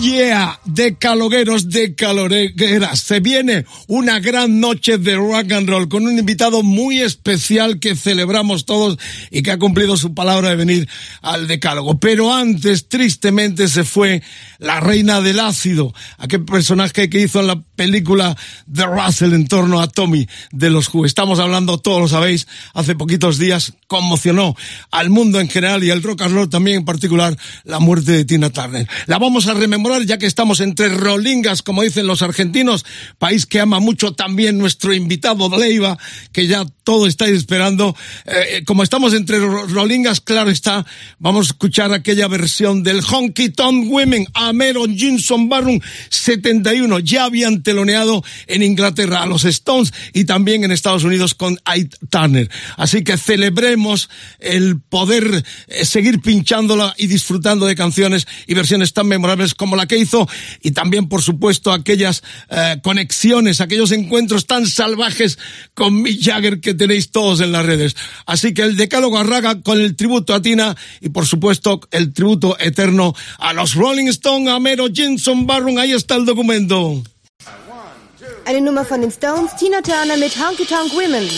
Yeah, decalogueros, decalogueras. Se viene una gran noche de rock and roll con un invitado muy especial que celebramos todos y que ha cumplido su palabra de venir al decálogo. Pero antes, tristemente, se fue la reina del ácido, aquel personaje que hizo en la película The Russell en torno a Tommy de los Who. Estamos hablando, todos lo sabéis, hace poquitos días conmocionó al mundo en general y al rock and roll también en particular la muerte de Tina Turner. La vamos a rememorar ya que estamos entre rolingas, como dicen los argentinos, país que ama mucho también nuestro invitado Leiva, que ya todo estáis esperando. Eh, como estamos entre ro- rolingas, claro está, vamos a escuchar aquella versión del Honky Tonk Women, Amero Jinson Barrum 71. Ya habían teloneado en Inglaterra a los Stones y también en Estados Unidos con Ike Turner. Así que celebremos el poder eh, seguir pinchándola y disfrutando de canciones y versiones tan memorables como la que hizo y también, por supuesto, aquellas eh, conexiones, aquellos encuentros tan salvajes con Mick Jagger que tenéis todos en las redes. Así que el decálogo arraga con el tributo a Tina y, por supuesto, el tributo eterno a los Rolling Stones, a Mero Jenson Barron. Ahí está el documento. Eine Nummer von den Stones, Tina Turner mit Honky Tonk Women.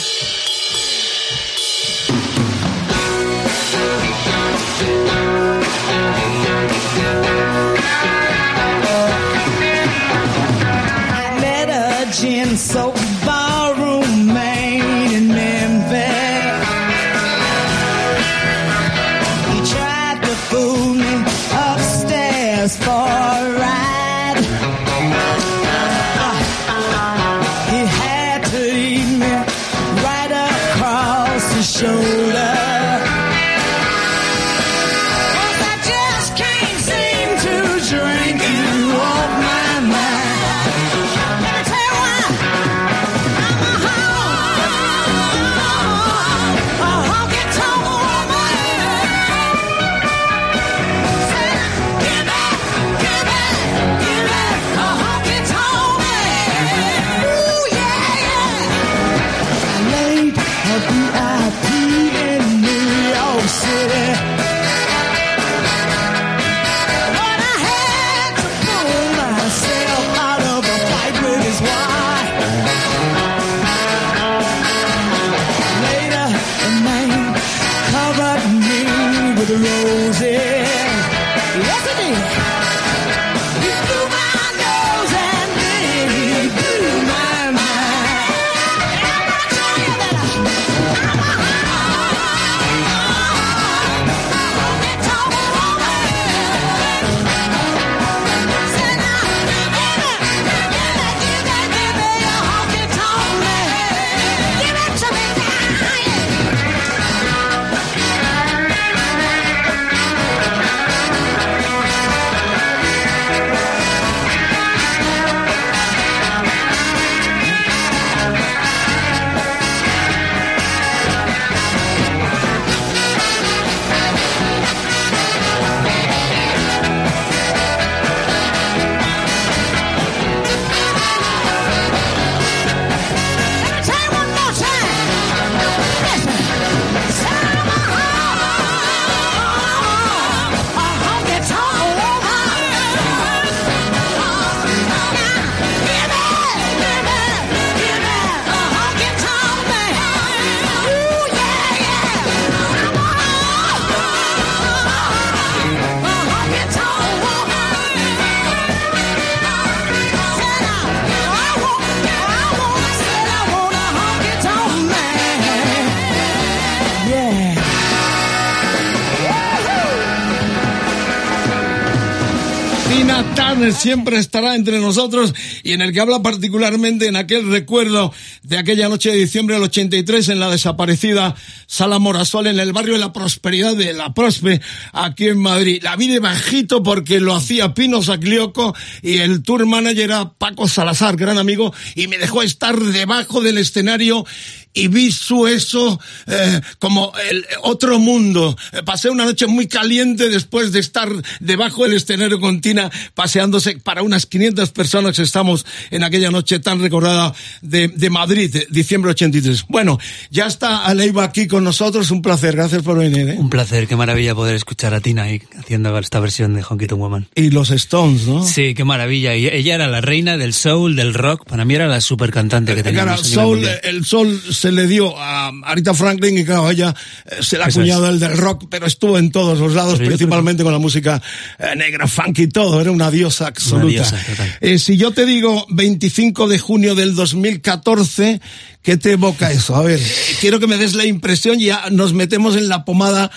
Siempre estará entre nosotros y en el que habla particularmente en aquel recuerdo de aquella noche de diciembre del 83 en la desaparecida Sala Morasol en el barrio de la Prosperidad de La Prospe, aquí en Madrid. La vi de bajito porque lo hacía Pino Saclioco y el tour manager era Paco Salazar, gran amigo, y me dejó estar debajo del escenario y vi su eso eh, como el otro mundo. Eh, Pasé una noche muy caliente después de estar debajo del escenario con Tina paseándose para unas 500 personas estamos en aquella noche tan recordada de, de Madrid, de diciembre 83. Bueno, ya está Aleiva aquí con nosotros, un placer, gracias por venir. ¿eh? Un placer, qué maravilla poder escuchar a Tina ahí haciendo esta versión de Honky Tonk Woman. Y los Stones, ¿no? Sí, qué maravilla. Y ella era la reina del soul, del rock. Para mí era la super cantante que Claro, teníamos. a nivel soul, el sol se le dio a Arita Franklin y claro, ella eh, se le ha Eso acuñado es. el del rock, pero estuvo en todos los lados, Pero principalmente con la música eh, negra, funky y todo, era una diosa absoluta. diosa. Eh, si yo te digo 25 de junio del 2014, ¿qué te evoca eso? A ver, quiero que me des la impresión y ya nos metemos en la pomada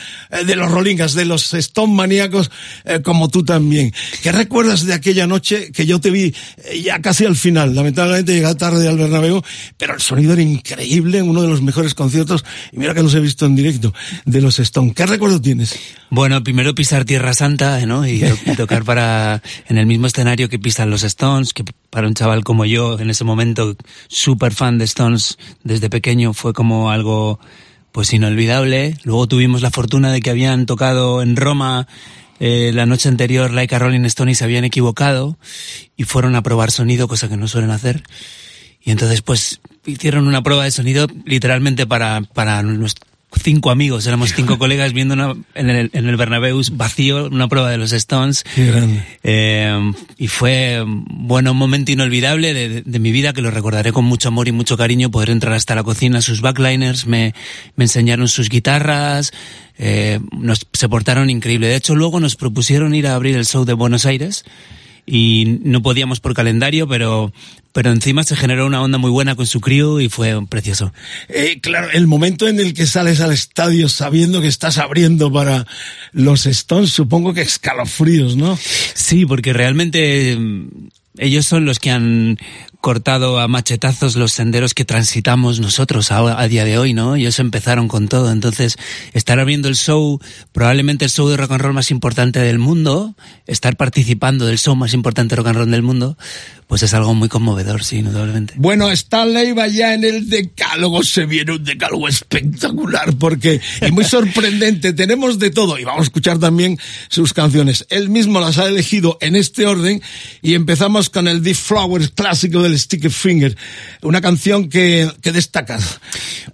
de los Rollingas, de los Stone maníacos, eh, como tú también. ¿Qué recuerdas de aquella noche que yo te vi ya casi al final? Lamentablemente llegué tarde al Bernabéu, pero el sonido era increíble, uno de los mejores conciertos, y mira que los he visto en directo, de los Stone. ¿Qué recuerdo tienes? Bueno, primero pisar Tierra Santa, ¿no? Y, to- y tocar para en el mismo escenario que pisan los Stones, que para un chaval como yo, en ese momento, súper fan de Stones desde pequeño, fue como algo, pues inolvidable. Luego tuvimos la fortuna de que habían tocado en Roma eh, la noche anterior Like a Rolling Stone y se habían equivocado y fueron a probar sonido, cosa que no suelen hacer. Y entonces, pues, hicieron una prueba de sonido literalmente para, para nuestros cinco amigos, éramos cinco colegas viendo una, en, el, en el Bernabéu vacío una prueba de los Stones. Eh, y fue, bueno, un momento inolvidable de, de- de mi vida que lo recordaré con mucho amor y mucho cariño, poder entrar hasta la cocina, sus backliners me, me enseñaron sus guitarras, eh, nos, se portaron increíble. De hecho, luego nos propusieron ir a abrir el show de Buenos Aires y no podíamos por calendario, pero, pero encima se generó una onda muy buena con su crew y fue precioso. Eh, claro, el momento en el que sales al estadio sabiendo que estás abriendo para los Stones, supongo que escalofríos, ¿no? Sí, porque realmente mm, ellos son los que han cortado a machetazos los senderos que transitamos nosotros a, a día de hoy, ¿no? Ellos empezaron con todo. Entonces, estar abriendo el show, probablemente el show de rock and roll más importante del mundo, estar participando del show más importante de rock and roll del mundo, pues es algo muy conmovedor, sí, indudablemente. Bueno, está Leiva ya en el decálogo, se viene un decálogo espectacular porque y muy sorprendente, tenemos de todo y vamos a escuchar también sus canciones. Él mismo las ha elegido en este orden y empezamos con el Deep Flowers clásico del Sticky Finger, una canción que, que destacas.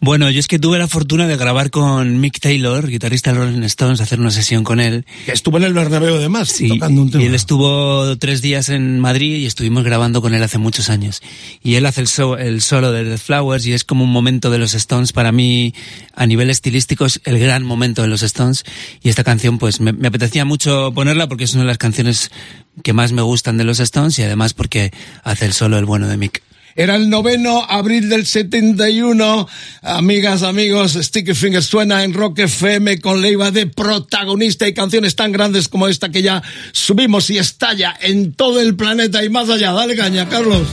Bueno, yo es que tuve la fortuna de grabar con Mick Taylor, guitarrista de Rolling Stones, hacer una sesión con él. Que estuvo en el Bernabéu además, Sí, tocando un tema. y él estuvo tres días en Madrid y estuvimos grabando con él hace muchos años. Y él hace el, so- el solo de The Flowers y es como un momento de los Stones para mí, a nivel estilístico, es el gran momento de los Stones. Y esta canción, pues me, me apetecía mucho ponerla porque es una de las canciones que más me gustan de los Stones y además porque hace el solo el bueno de Mick. Era el noveno abril del 71. Amigas, amigos, Sticky Fingers suena en Rock FM con Leiva de protagonista y canciones tan grandes como esta que ya subimos y estalla en todo el planeta y más allá. Dale caña, Carlos.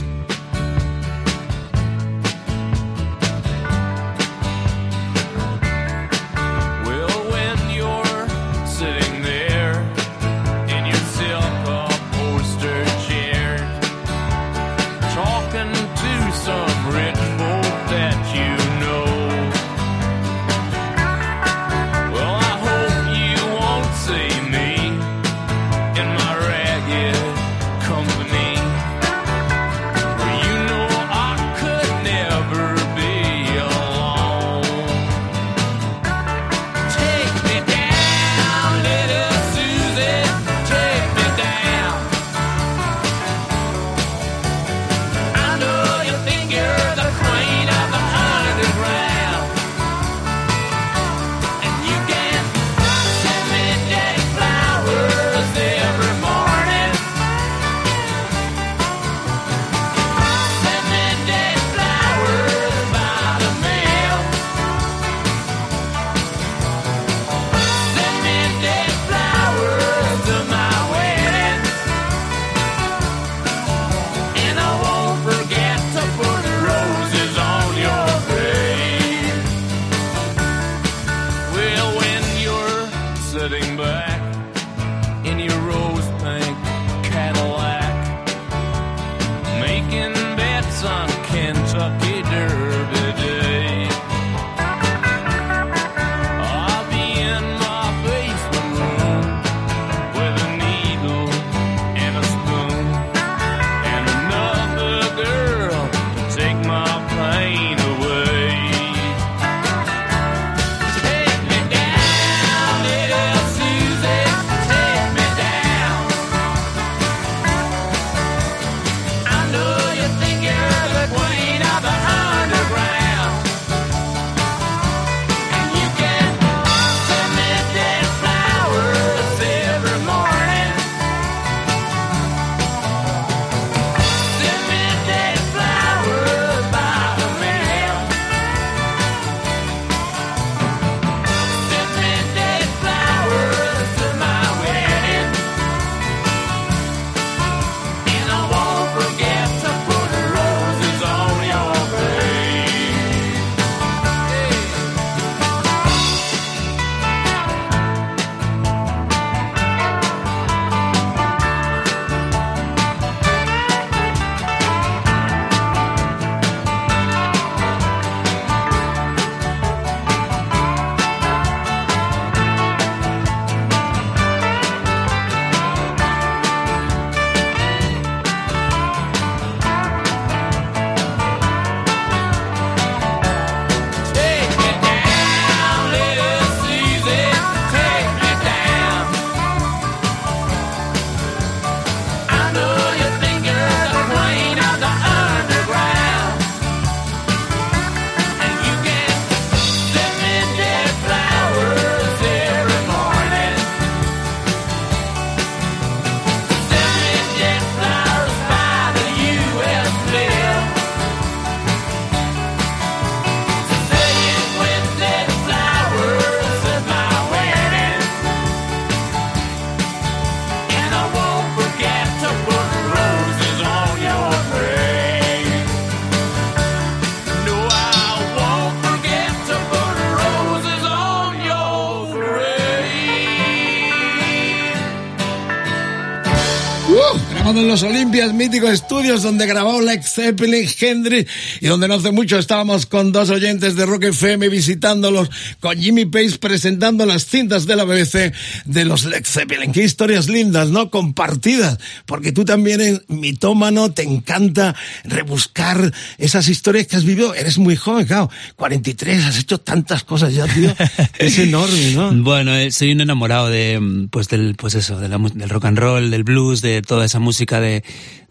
Woo! Grabado en los Olympias Míticos Estudios, donde grabó Lex Zeppelin, Hendry, y donde no hace mucho estábamos con dos oyentes de Rock FM visitándolos, con Jimmy Page presentando las cintas de la BBC de los Lex Zeppelin. Qué historias lindas, ¿no? Compartidas, porque tú también eres mitómano, te encanta rebuscar esas historias que has vivido. Eres muy joven, claro, 43, has hecho tantas cosas ya, tío. Es enorme, ¿no? Bueno, eh, soy un enamorado de, mm, pues del, pues eso, de la mu- del rock and roll, del blues, de toda esa música de,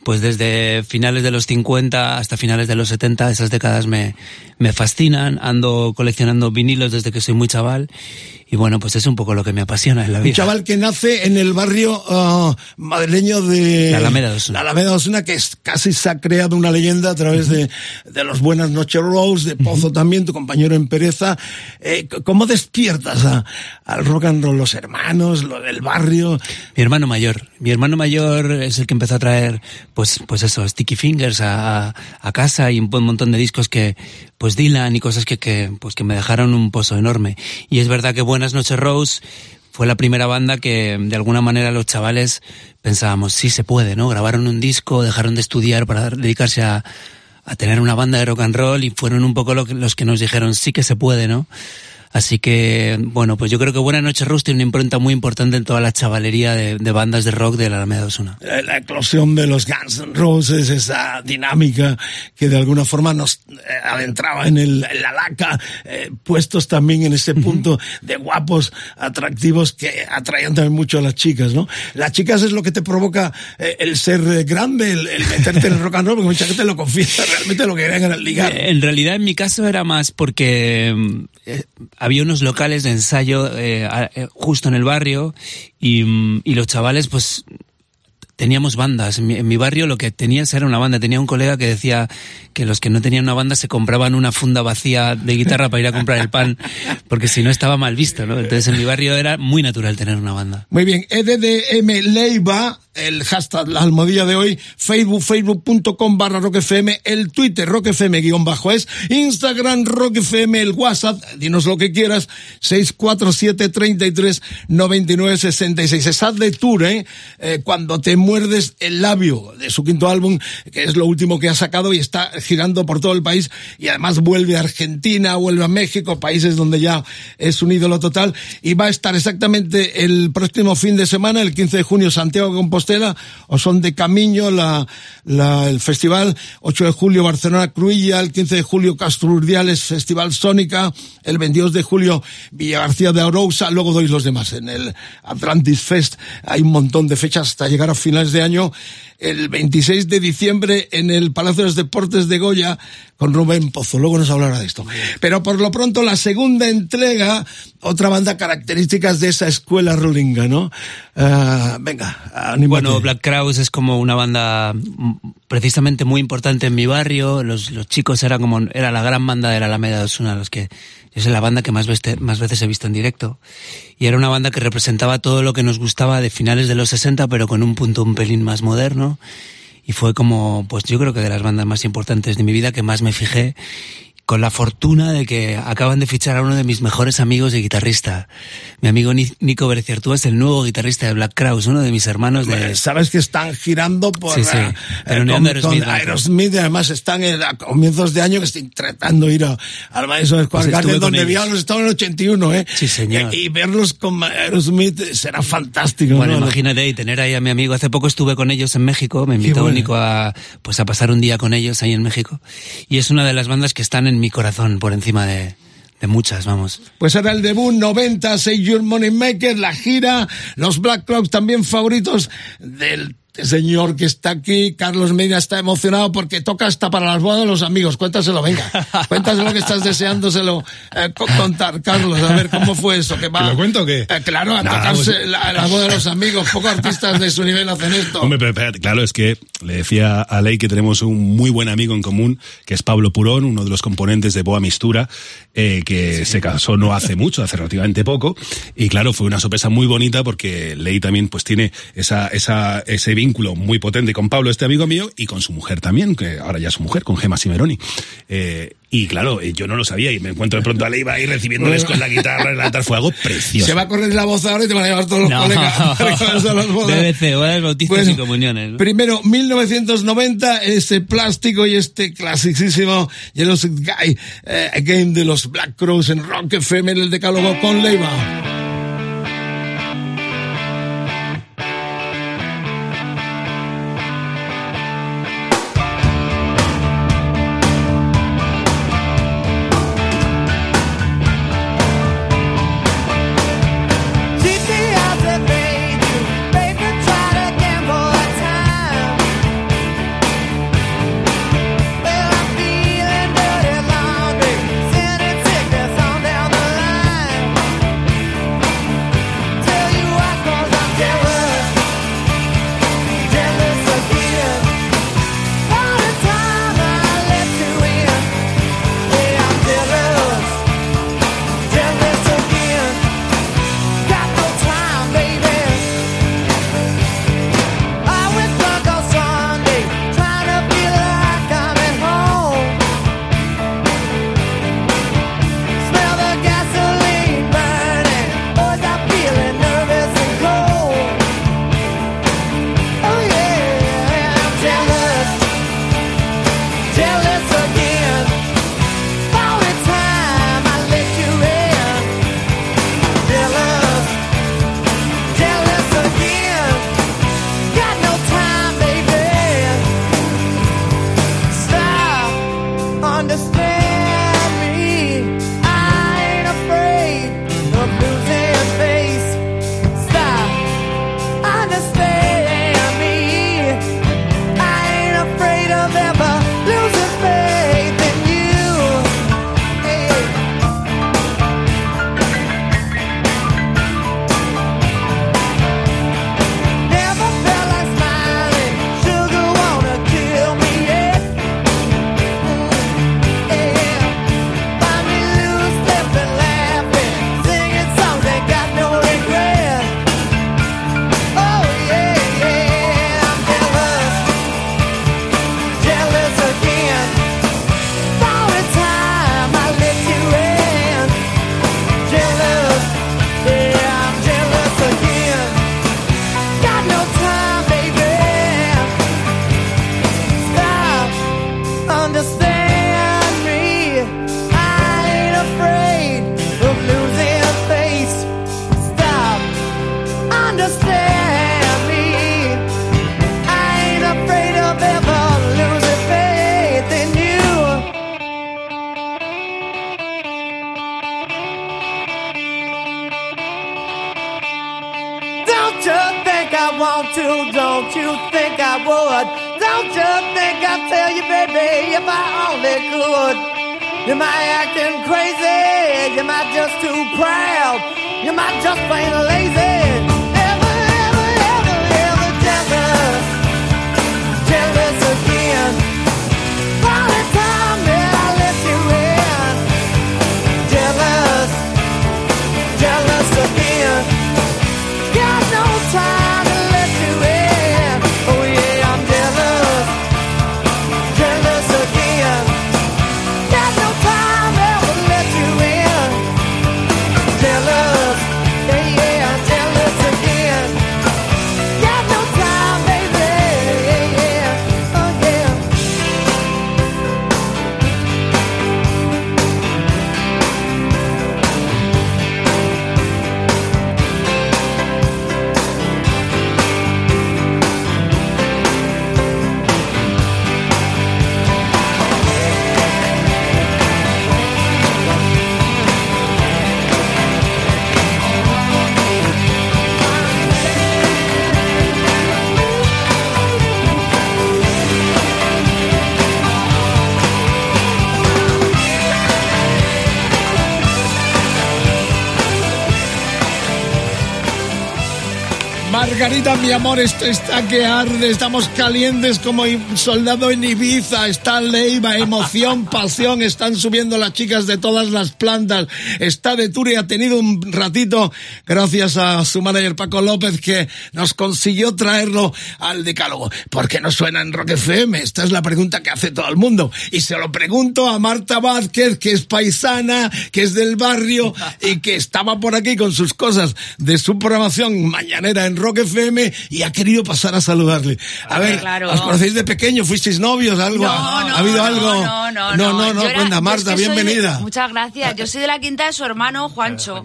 pues desde finales de los 50 hasta finales de los 70, esas décadas me, me fascinan, ando coleccionando vinilos desde que soy muy chaval y bueno, pues es un poco lo que me apasiona en la Un vida. chaval que nace en el barrio ah, madrileño de La Alameda Osuna. la Alameda Osuna, que es, casi se ha creado una leyenda a través de, de los Buenas noches Rose, de Pozo también, tu compañero en Pereza. Eh, ¿Cómo despiertas a- al rock and roll? Los hermanos, lo del barrio. Mi hermano mayor. Mi hermano mayor es el que empezó a traer, pues, pues eso, Sticky Fingers a, a- a casa y un buen montón de discos que, pues Dylan y cosas que, que, pues que me dejaron un pozo enorme. Y es verdad que Buenas noches Rose fue la primera banda que de alguna manera los chavales pensábamos, sí se puede, ¿no? Grabaron un disco, dejaron de estudiar para dedicarse a, a tener una banda de rock and roll y fueron un poco los que nos dijeron, sí que se puede, ¿no? Así que, bueno, pues yo creo que Buenas noches Rose tiene una impronta muy importante en toda la chavalería de, de bandas de rock de la Alameda Osuna. eh, La eclosión de los Guns N' Roses, esa dinámica que de alguna forma nos eh, adentraba en, el, en la laca, eh, puestos también en ese punto de guapos, atractivos que atraían también mucho a las chicas, ¿no? Las chicas es lo que te provoca eh, el ser eh, grande, el, el meterte en el rock and roll, porque mucha gente lo confiesa, realmente lo que querían era el ligar. En realidad, en mi caso era más porque eh, había unos locales de ensayo eh, eh, justo en el barrio y, y los chavales, pues teníamos bandas. En mi, en mi barrio lo que tenías era una banda. Tenía un colega que decía que los que no tenían una banda se compraban una funda vacía de guitarra para ir a comprar el pan, porque si no estaba mal visto, ¿no? Entonces en mi barrio era muy natural tener una banda. Muy bien, EDDM Leiva, el hashtag, la almohadilla de hoy, Facebook, facebook.com barra roquefm, el Twitter roquefm guion bajo es, Instagram roquefm, el WhatsApp, dinos lo que quieras, 647 33 99 66. Esad de tour, ¿eh? Eh, Cuando te muerdes el labio de su quinto álbum, que es lo último que ha sacado y está girando por todo el país y además vuelve a Argentina, vuelve a México, países donde ya es un ídolo total y va a estar exactamente el próximo fin de semana, el 15 de junio, Santiago de Compostela, o son de Camino, la, la- el festival, 8 de julio Barcelona Cruilla, el 15 de julio Castro Urdiales Festival Sónica, el 22 de julio Villa García de Arousa, luego doy los demás. En el Atlantis Fest hay un montón de fechas hasta llegar a finales de año. El 26 de diciembre en el Palacio de los Deportes de Goya con Rubén Pozo. Luego nos hablará de esto. Pero por lo pronto la segunda entrega, otra banda características de esa escuela rulinga, ¿no? Ah, venga, anímate. Bueno, Black Crowes es como una banda precisamente muy importante en mi barrio. Los, los chicos era como era la gran banda de la Alameda de Osuna, los que es la banda que más, veste- más veces he visto en directo. Y era una banda que representaba todo lo que nos gustaba de finales de los 60, pero con un punto un pelín más moderno. Y fue como, pues yo creo que de las bandas más importantes de mi vida que más me fijé con la fortuna de que acaban de fichar a uno de mis mejores amigos y guitarrista. Mi amigo Ni- Nico Bereciertúa es el nuevo guitarrista de Black Crowes, uno de mis hermanos de... Sabes que están girando por Sí, sí. eh, Teloneando con- Aerosmith, con. Aerosmith, y además están en- a comienzos de año que estoy tratando de ir a- al Madison Square Garden, donde ellos. habíamos estado en el 81, ¿eh? Sí, señor. Y, y verlos con Aerosmith será fantástico. Bueno, ¿no? imagínate y tener ahí a mi amigo. Hace poco estuve con ellos en México, me invitó bueno. Nico a, pues a pasar un día con ellos ahí en México. Y es una de las bandas que están en mi corazón por encima de, muchas, vamos. Pues era el debut 90, Say Your Money Maker, la gira, los Black Clouds también favoritos del señor que está aquí. Carlos Medina está emocionado porque toca hasta para las bodas de los amigos. Cuéntaselo, venga. Cuéntaselo que estás deseándoselo eh, co- contar, Carlos. A ver cómo fue eso. Que va, ¿Te lo cuento o qué? Eh, claro, a tocarse pues- la, la boda de los amigos. Pocos artistas de su nivel hacen esto. Hombre, pero espérate, claro, es que le decía a Ley que tenemos un muy buen amigo en común, que es Pablo Purón, uno de los componentes de Boa Mistura, eh, que se casó no hace mucho, hace relativamente poco, y claro, fue una sorpresa muy bonita porque Ley también pues tiene esa, esa, ese vínculo muy potente con Pablo, este amigo mío, y con su mujer también, que ahora ya es su mujer, con Gemma Simeroni. Eh, y claro, eh, yo no lo sabía y me encuentro de pronto a Ley va ahí recibiéndoles con la guitarra en la altar, fue algo precioso. Se va a correr la voz ahora y te van a llevar todos los No. colegas. bodas. BBC, bodas, bautizos Bueno, y comuniones. ¿no? Primero, 1990, ese plástico y este clasicísimo Yellow Guy, eh, Again de los Black Crows en Rock FM, en el decálogo con Leiva. Jealous Margarita, mi amor, esto está que arde, estamos calientes como soldado en Ibiza, está Leiva, emoción, pasión, están subiendo las chicas de todas las plantas, está de tour y ha tenido un ratito, gracias a su manager Paco López, que nos consiguió traerlo al decálogo. ¿Por qué no suena en Rock FM? Esta es la pregunta que hace todo el mundo. Y se lo pregunto a Marta Vázquez, que es paisana, que es del barrio y que estaba por aquí con sus cosas de su programación mañanera en Rock FM y ha querido pasar a saludarle. A ver, claro. ¿os conocéis de pequeño? ¿Fuisteis novios? ¿Algo? No, ¿Ha, no, ha habido no, algo? No, no, no, no, no, era- cuenta, Marta, es que soy de- bienvenida. muchas gracias. Yo soy de la quinta de su hermano Juancho.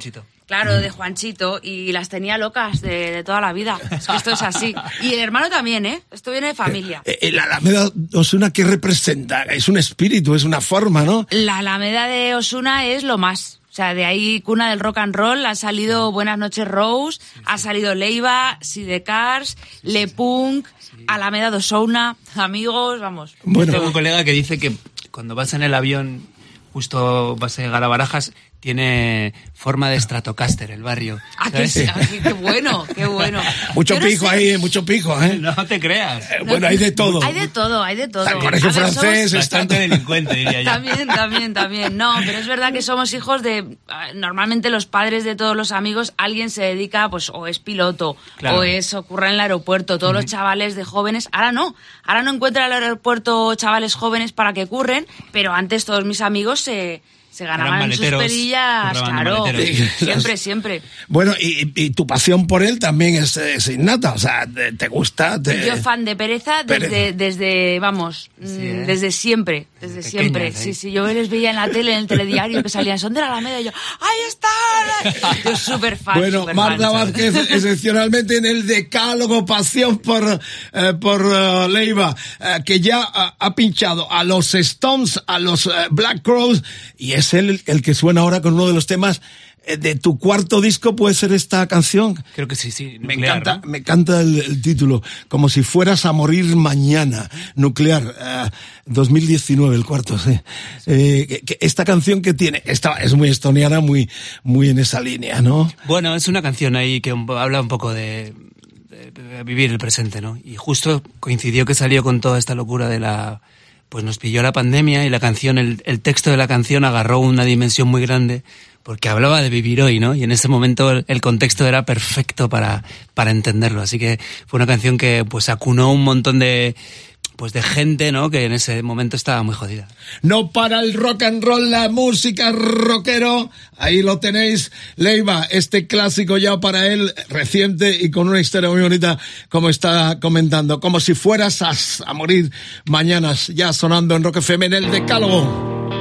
Claro, de Juanchito, y las tenía locas de, de toda la vida. Es que esto es así. Y el hermano también, ¿eh? Esto viene de familia. Eh, eh, La Alameda Osuna, ¿qué representa? Es un espíritu, es una forma, ¿no? La Alameda de Osuna es lo más. O sea, de ahí cuna del rock and roll, han salido Buenas noches Rose, ha salido Leiva, Sidecars, Le Punk, Alameda de Osuna, amigos, vamos. Tengo un colega que dice que cuando vas en el avión, justo vas a llegar a Barajas, tiene forma de Stratocaster el barrio. Ah, sí, ah, qué- qué bueno, qué bueno. Mucho no pijo sé. ahí, mucho pijo, ¿eh? No te creas. bueno, hay de todo. Hay de todo, hay de todo. El colegio ver, francés está... Bastante delincuente, diría yo. También, también, también. No, pero es verdad que somos hijos de. ah, Normalmente los padres de todos los amigos, alguien se dedica, pues, o es piloto, Claro. o es ocurre en el aeropuerto. Todos los chavales de jóvenes. Ahora no. Ahora no encuentran en el aeropuerto chavales jóvenes para que curren, pero antes todos mis amigos se. Se ganaban sus perillas, claro. Siempre, siempre. Bueno, y, y tu pasión por él también es, es innata, o sea, te, te gusta, te... Yo fan de Pereza desde, Pereza. desde vamos, mm, ¿eh? desde siempre, desde siempre. pequeñas, Sí, ¿eh? sí, yo les veía en la tele, en el telediario que salían, son de la Alameda y yo, ¡ahí están! Yo súper fan. Bueno, Marta fan. Vázquez, excepcionalmente en el decálogo Pasión por, eh, por eh, Leiva, eh, que ya ha pinchado a los Stones, a los eh, Black Crows, y es él el que suena ahora con uno de los temas eh, de tu cuarto disco, puede ser esta canción. Creo que sí, sí. Me encanta, ¿no? me encanta el, el título, como si fueras a morir mañana, nuclear, eh, 2019, el cuarto, sí. Eh, que- que esta canción que tiene, esta es muy estoniana, muy, muy en esa línea, ¿no? Bueno, es una canción ahí que habla un poco de, de- de vivir el presente, ¿no? Y justo coincidió que salió con toda esta locura de la... Pues nos pilló la pandemia y la canción, el, el texto de la canción agarró una dimensión muy grande porque hablaba de vivir hoy, ¿no? Y en ese momento el, el contexto era perfecto para, para entenderlo. Así que fue una canción que pues acunó un montón de pues de gente, ¿no? Que en ese momento estaba muy jodida. No para el rock and roll, la música rockero. Ahí lo tenéis, Leiva, este clásico ya para él, reciente y con una historia muy bonita, como está comentando. Como si fueras a, morir mañana, ya sonando en Rock FM en el Decálogo.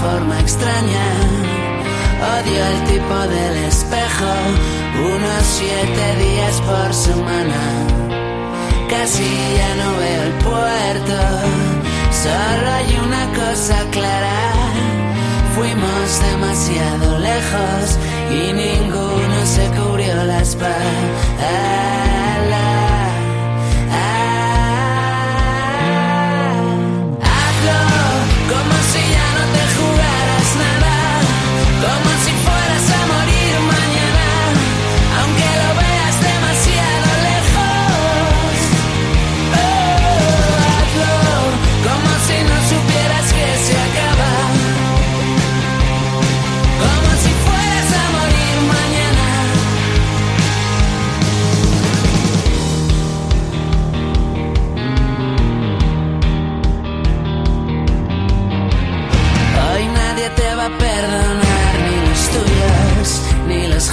forma extraña. Odio el tipo del espejo. Unos siete días por semana. Casi ya no veo el puerto. Solo hay una cosa clara. Fuimos demasiado lejos y ninguno se cubrió la espalda.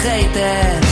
Ni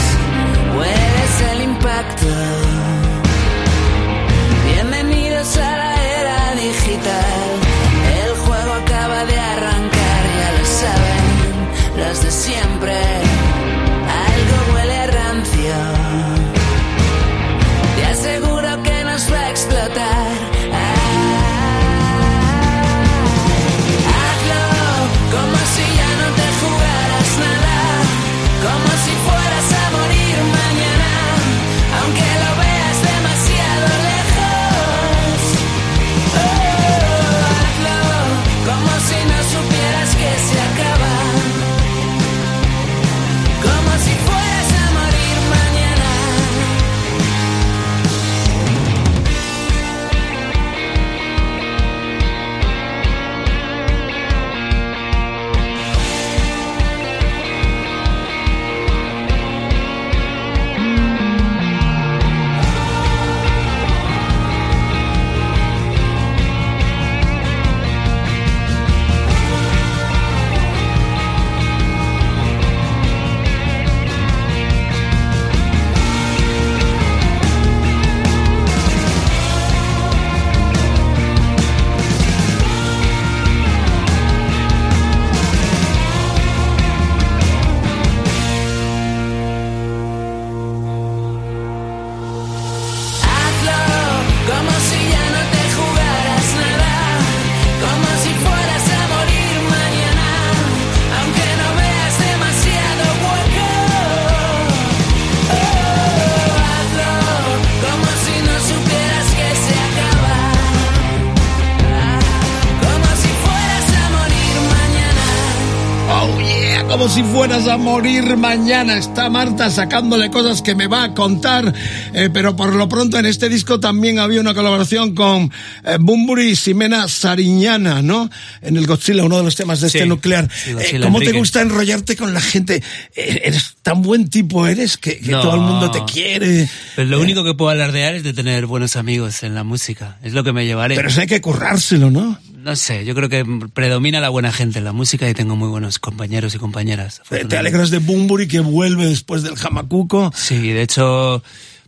si fueras a morir mañana. Está Marta sacándole cosas que me va a contar, eh, pero por lo pronto en este disco también había una colaboración con eh, Bumburi y Ximena Sariñana, ¿no? En el Godzilla, uno de los temas de este Sí, nuclear. sí, Eh, ¿Cómo te Enrique. gusta enrollarte con la gente? Eh, eres tan buen tipo, eres que, que No. todo el mundo te quiere. Pero lo único que puedo alardear es de tener buenos amigos en la música. Es lo que me llevaré. Pero eso hay que currárselo, ¿no? No sé, yo creo que predomina la buena gente en la música y tengo muy buenos compañeros y compañeras. Te alegras de Bumburi que vuelve después del jamacuco. Sí, de hecho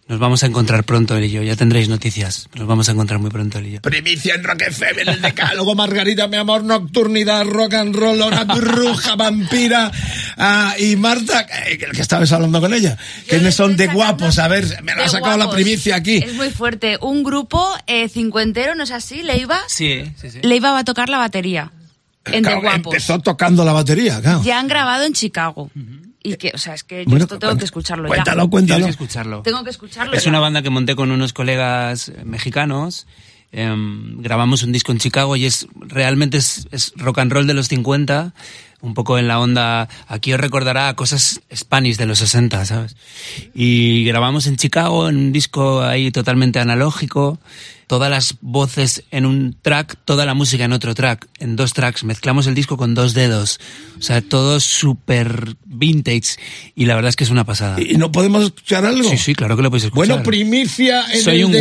nos vamos a encontrar pronto él y yo. Ya tendréis noticias. Nos vamos a encontrar muy pronto él y yo. Primicia en Rock FM, el decálogo, Margarita, mi amor, nocturnidad, rock and roll, una bruja vampira. Ah, y Marta, eh, que estabas hablando con ella, que son de guapos, a ver, me la ha sacado la primicia aquí. Es muy fuerte. Un grupo eh, cincuentero, ¿no es así? Leiva. Sí, sí, sí. Leiva va a tocar la batería. En Claro, The Guapos. empezó tocando la batería, claro. Ya han grabado en Chicago. Y que, o sea, es que yo Bueno, esto tengo que escucharlo Cuéntalo, ya. cuéntalo. Tienes que escucharlo. Tengo que escucharlo Es ya. una banda que monté con unos colegas eh, mexicanos. Em, grabamos un disco en Chicago y es realmente es, es rock and roll de los 50. un poco en la onda, aquí os recordará cosas Spanish de los 60, ¿sabes? Y grabamos en Chicago en un disco ahí totalmente analógico, todas las voces en un track, toda la música en otro track, en dos tracks, mezclamos el disco con dos dedos, o sea, todo súper vintage y la verdad es que es una pasada. ¿Y no podemos escuchar algo? Sí, sí, claro que lo podéis escuchar. Bueno, primicia en Soy el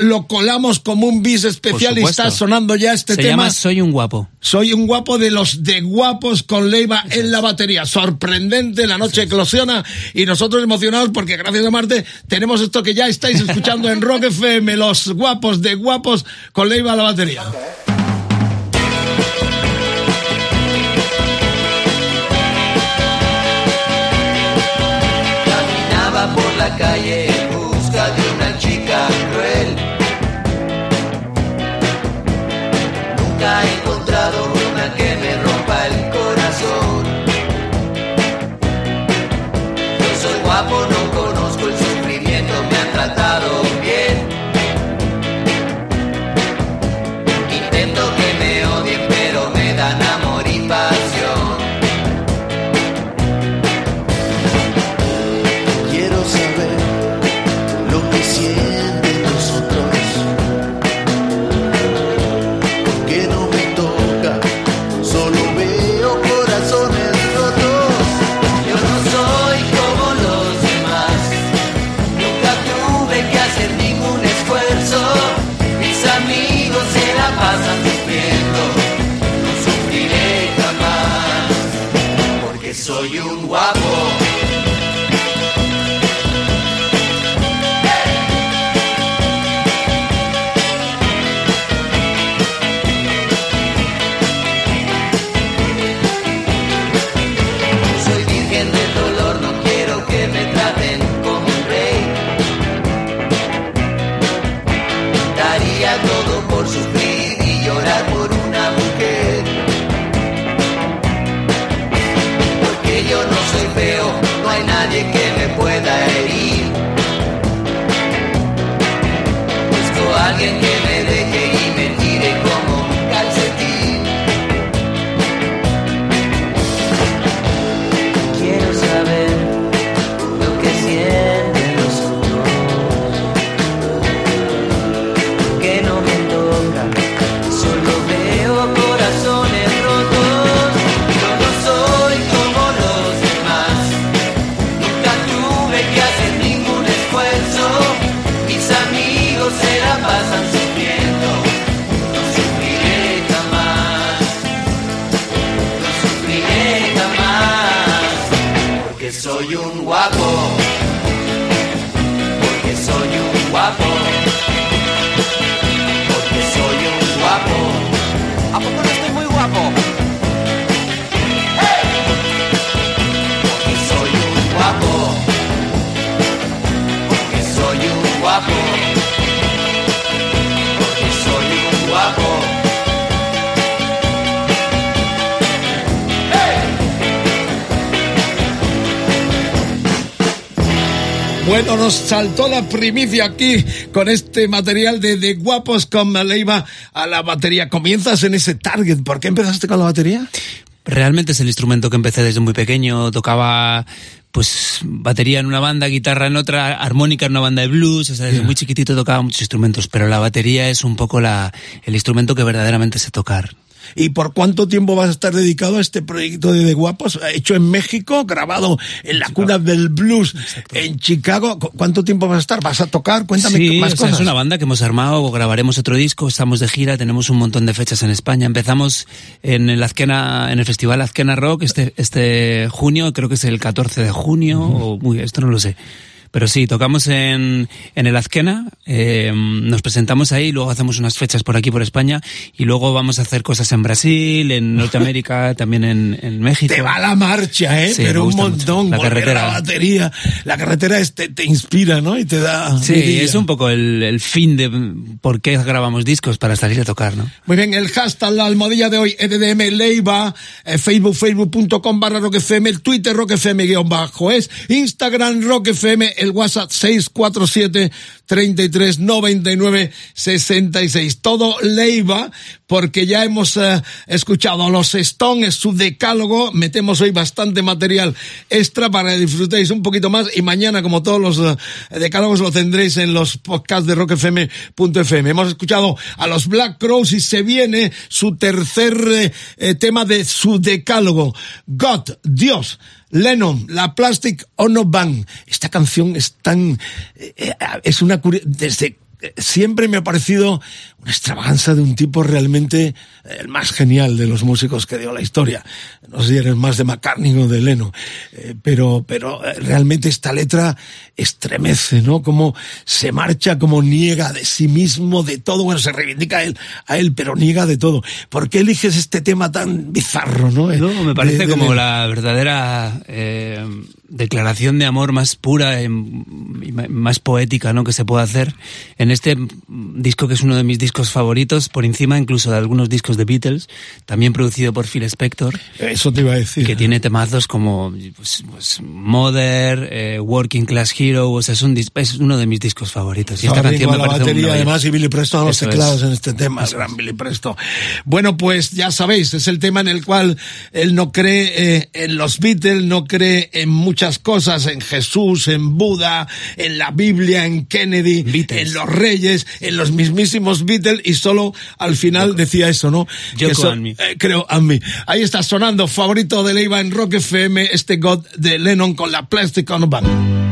lo colamos como un bis especial y está sonando ya este Se tema. llama Soy un guapo. Soy un guapo de los de guapos con Leiva en la batería. Sorprendente, la noche eclosiona y nosotros emocionados porque gracias a Marte tenemos esto que ya estáis escuchando en Rock FM, los guapos de guapos con Leiva a la batería. Nos saltó la primicia aquí con este material de, de guapos con Leiva a la batería. Comienzas en ese target. ¿Por qué empezaste con la batería? Realmente es el instrumento que empecé desde muy pequeño. Tocaba pues batería en una banda, guitarra en otra, armónica en una banda de blues. O sea, desde muy chiquitito tocaba muchos instrumentos, pero la batería es un poco la, el instrumento que verdaderamente sé tocar. ¿Y por cuánto tiempo vas a estar dedicado a este proyecto de, de Guapos? Hecho en México, grabado en la cuna del blues en Chicago. ¿Cu- ¿Cuánto tiempo vas a estar? ¿Vas a tocar? Cuéntame sí, más o sea, cosas. es una banda que hemos armado, grabaremos otro disco, estamos de gira, tenemos un montón de fechas en España. Empezamos en el Azquena, en el Festival Azquena Rock este, este junio, creo que es el 14 de junio, o uy, esto no lo sé. Pero sí, tocamos en, en el Azquena, eh, nos presentamos ahí, luego hacemos unas fechas por aquí, por España, y luego vamos a hacer cosas en Brasil, en Norteamérica, también en, en México. Te va la marcha, ¿eh? Sí, Pero un mucho. montón. La carretera. La batería. La carretera es- te, inspira, ¿no? Y te da. Sí, es un poco el, el fin de por qué grabamos discos para salir a tocar, ¿no? Muy bien, el hashtag, la almohadilla de hoy, EDDM Leiva, eh, Facebook, facebook.com barra roquefm, el Twitter roquefm guion bajo es, Instagram roquefm, el WhatsApp 647 33 99 66. Todo Leiva, porque ya hemos eh, escuchado los Stones, su decálogo. Metemos hoy bastante material extra para que disfrutéis un poquito más. Y mañana, como todos los eh, decálogos, lo tendréis en los podcasts de rockfm.fm. Hemos escuchado a los Black Crows y se viene su tercer eh, tema de su decálogo. God, Dios. Lennon, la Plastic Ono Band. Esta canción es tan, eh, eh, es una desde eh, siempre me ha parecido una extravaganza de un tipo realmente eh, el más genial de los músicos que dio la historia. No sé si eres más de McCartney o de Lennon, eh, pero, pero eh, realmente esta letra estremece, ¿no? Como se marcha, como niega de sí mismo, de todo. Bueno, se reivindica a él, a él, pero niega de todo. ¿Por qué eliges este tema tan bizarro, no? No, me parece De- de como la verdadera eh, declaración de amor más pura y más poética ¿no? que se puede hacer en este disco que es uno de mis discos favoritos, por encima incluso de algunos discos de Beatles, también producido por Phil Spector. Eso te iba a decir. Que tiene temazos como pues, pues, Mother, eh, Working Class Hero, o sea, es, un es uno de mis discos favoritos. Y esta canción me la parece batería, además, y Billy Preston a los Eso es. teclados en este tema, el gran Billy Preston. Bueno, pues ya sabéis, es el tema en el cual él no cree eh, en los Beatles, no cree en muchas cosas, en Jesús, en Buda, en la Biblia, en Kennedy, en los reyes, en los mismísimos Beatles, y solo al final decía eso, ¿no? Yoko Que so- and me. eh, creo a mí. Ahí está sonando, favorito de Leiva en Rock FM, este God de Lennon con la Plastic Ono Band.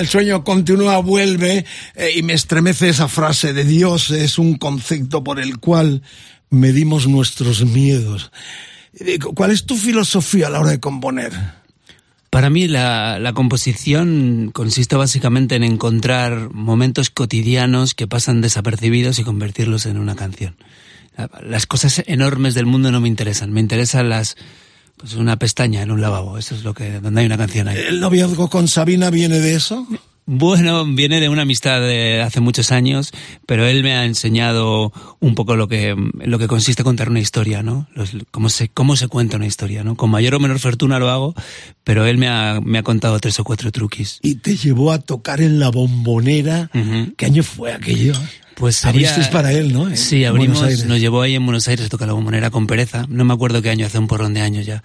El sueño continúa, vuelve eh, y me estremece esa frase de Dios es un concepto por el cual medimos nuestros miedos. Eh, ¿Cuál es tu filosofía a la hora de componer? Para mí la, la composición consiste básicamente en encontrar momentos cotidianos que pasan desapercibidos y convertirlos en una canción. La- Las cosas enormes del mundo no me interesan, me interesan las pues una pestaña en un lavabo, eso es lo que donde hay una canción ahí. ¿El noviazgo con Sabina viene de eso? Bueno, viene de una amistad de hace muchos años, pero él me ha enseñado un poco lo que, lo que consiste contar una historia, ¿no? Los- cómo, se, cómo se cuenta una historia, ¿no? Con mayor o menor fortuna lo hago, pero él me ha, me ha contado tres o cuatro truquis. Y te llevó a tocar en la bombonera. ¿Qué año fue aquello? Pues sería... Abristeis para él, ¿no? Sí, abrimos, nos llevó ahí en Buenos Aires a tocar la bombonera con pereza. No me acuerdo qué año, hace un porrón de años ya.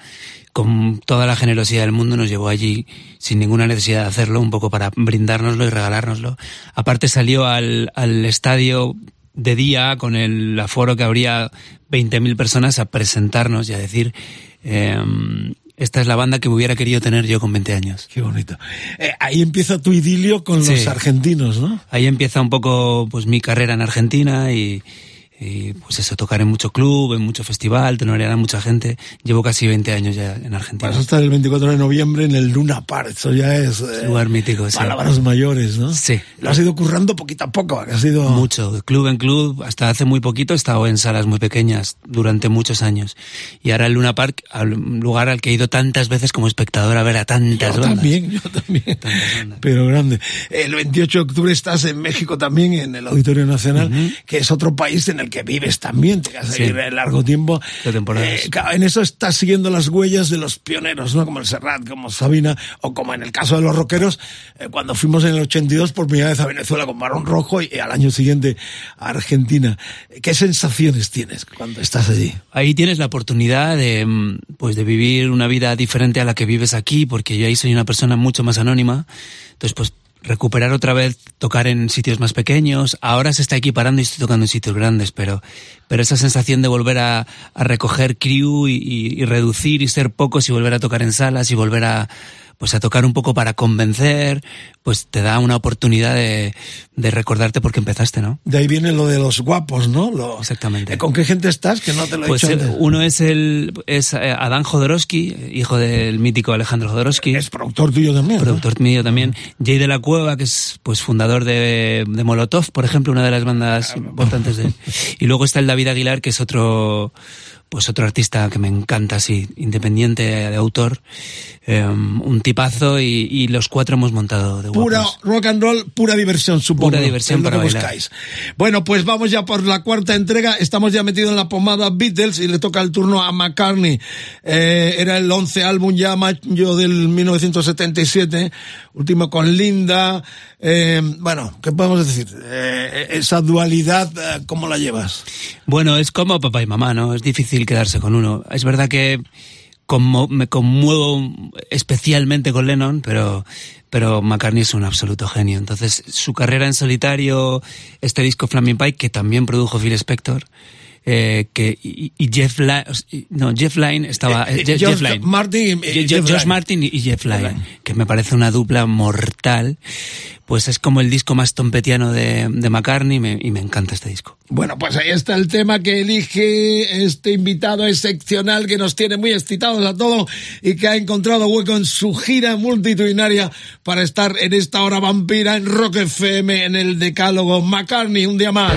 Con toda la generosidad del mundo nos llevó allí sin ninguna necesidad de hacerlo, un poco para brindárnoslo y regalárnoslo. Aparte salió al, al estadio de día con el aforo que habría 20.000 personas a presentarnos y a decir, em, esta es la banda que hubiera querido tener yo con 20 años. Qué bonito. Eh, ahí empieza tu idilio con los argentinos, ¿no? Ahí empieza un poco pues mi carrera en Argentina y, y, pues eso, tocar en mucho club, en mucho festival, tenorear a mucha gente. Llevo casi 20 años ya en Argentina. Vas a estar el 24 de noviembre en el Luna Park. Eso ya es. eh, Lugar mítico, sí. Palabras mayores, ¿no? Sí. Lo has ido currando poquito a poco. Ha sido. Mucho, club en club, hasta hace muy poquito he estado en salas muy pequeñas durante muchos años. Y ahora el Luna Park, un lugar al que he ido tantas veces como espectador a ver a tantas Yo bandas. también, yo también. Pero grande. El 28 de octubre estás en México también, en el Auditorio Nacional, que es otro país en el que vives también. Te vas a Sí. ir largo tiempo. Eh, en eso estás siguiendo las huellas de los pioneros, ¿no? Como el Serrat, como Sabina, o como en el caso de los rockeros, eh, cuando fuimos en el 82 por primera vez a Venezuela con Barón Rojo y, al año siguiente a Argentina. ¿Qué sensaciones tienes cuando estás allí? Ahí tienes la oportunidad de, mm, pues, de vivir una vida diferente a la que vives aquí, porque yo ahí soy una persona mucho más anónima. Entonces, pues, recuperar otra vez, tocar en sitios más pequeños. Ahora se está equiparando y estoy tocando en sitios grandes, pero, pero esa sensación de volver a, a recoger crew y, y- y reducir y ser pocos y volver a tocar en salas y volver a, pues a tocar un poco para convencer, pues te da una oportunidad de, de recordarte por qué empezaste, ¿no? De ahí viene lo de los guapos, ¿no? Lo- Exactamente. Eh, ¿Con qué gente estás? Que no te lo he Pues dicho el- antes. uno es el es eh, Adán Jodorowsky, hijo del mítico Alejandro Jodorowsky. Es productor tuyo también. ¿no? Productor mío también. Jay de la Cueva, que es pues fundador de, de Molotov, por ejemplo, una de las bandas importantes de. Y luego está el David Aguilar, que es otro pues otro artista que me encanta, así, independiente de autor, eh, un tipazo y, y los cuatro hemos montado de Pura guapos. rock and roll, pura diversión, supongo. Pura diversión para que bailar. buscáis. Bueno, pues vamos ya por la cuarta entrega. Estamos ya metidos en la pomada Beatles y le toca el turno a McCartney. Eh, era el once álbum ya mayo del 1977, último con Linda. Eh, bueno, ¿qué podemos decir? Eh, esa dualidad, ¿cómo la llevas? Bueno, es como papá y mamá, ¿no? Es difícil quedarse con uno. Es verdad que como me conmuevo especialmente con Lennon, pero, pero McCartney es un absoluto genio. Entonces, su carrera en solitario, este disco Flaming Pie, que también produjo Phil Spector, eh, que, y, y Jeff Lynne, no, Jeff Lynne estaba, Eh, Jeff, Jeff Lynne. Martin Jeff Josh. Martin y Jeff Lynne, que me parece una dupla mortal. Pues es como el disco más tompetiano de, de McCartney y me, y me encanta este disco. Bueno, pues ahí está el tema que elige este invitado excepcional que nos tiene muy excitados a todos y que ha encontrado hueco en su gira multitudinaria para estar en esta hora vampira en Rock FM en el Decálogo. McCartney, un día más.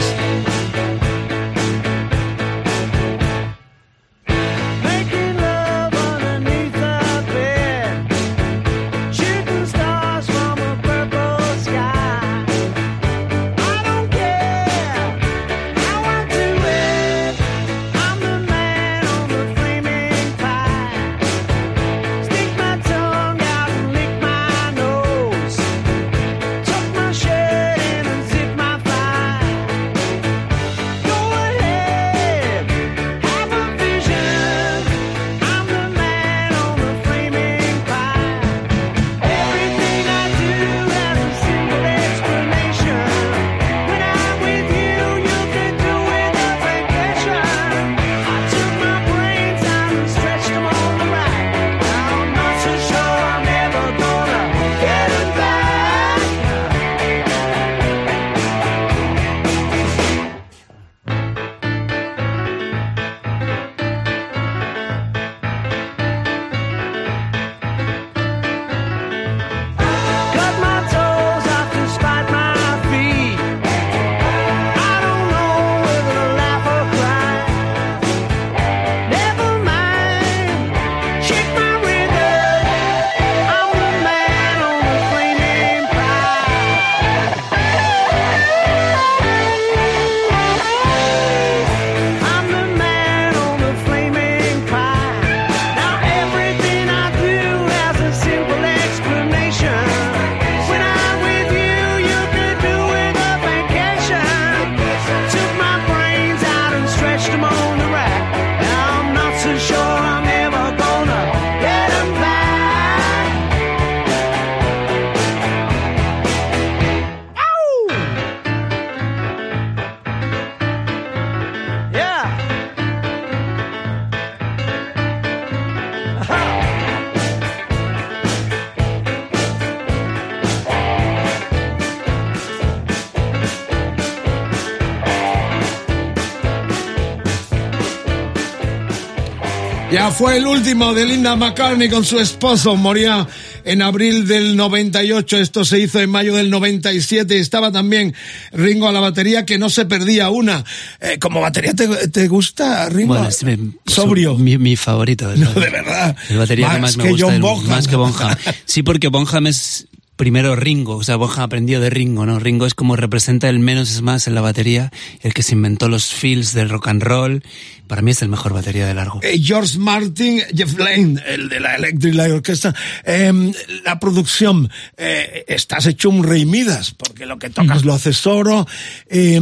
Fue el último de Linda McCartney con su esposo. Moría en abril del 98. Esto se hizo en mayo del 97. Estaba también Ringo a la batería, que no se perdía una. Eh, ¿Como batería te, te gusta, Ringo? Bueno, es mi- Sobrio. Mi, mi favorito. No, de verdad. El batería que Más más me que gusta. John Bonham. Más que Bonham. Sí, porque Bonham es primero Ringo. O sea, Bonham aprendió de Ringo, ¿no? Ringo es como representa el menos es más en la batería, el que se inventó los feels del rock and roll. Para mí es el mejor batería de largo. Eh, George Martin, Jeff Lane, el de la Electric Light Orchestra, eh, la producción, eh, estás hecho un rey Midas, porque lo que tocas lo haces oro. Eh,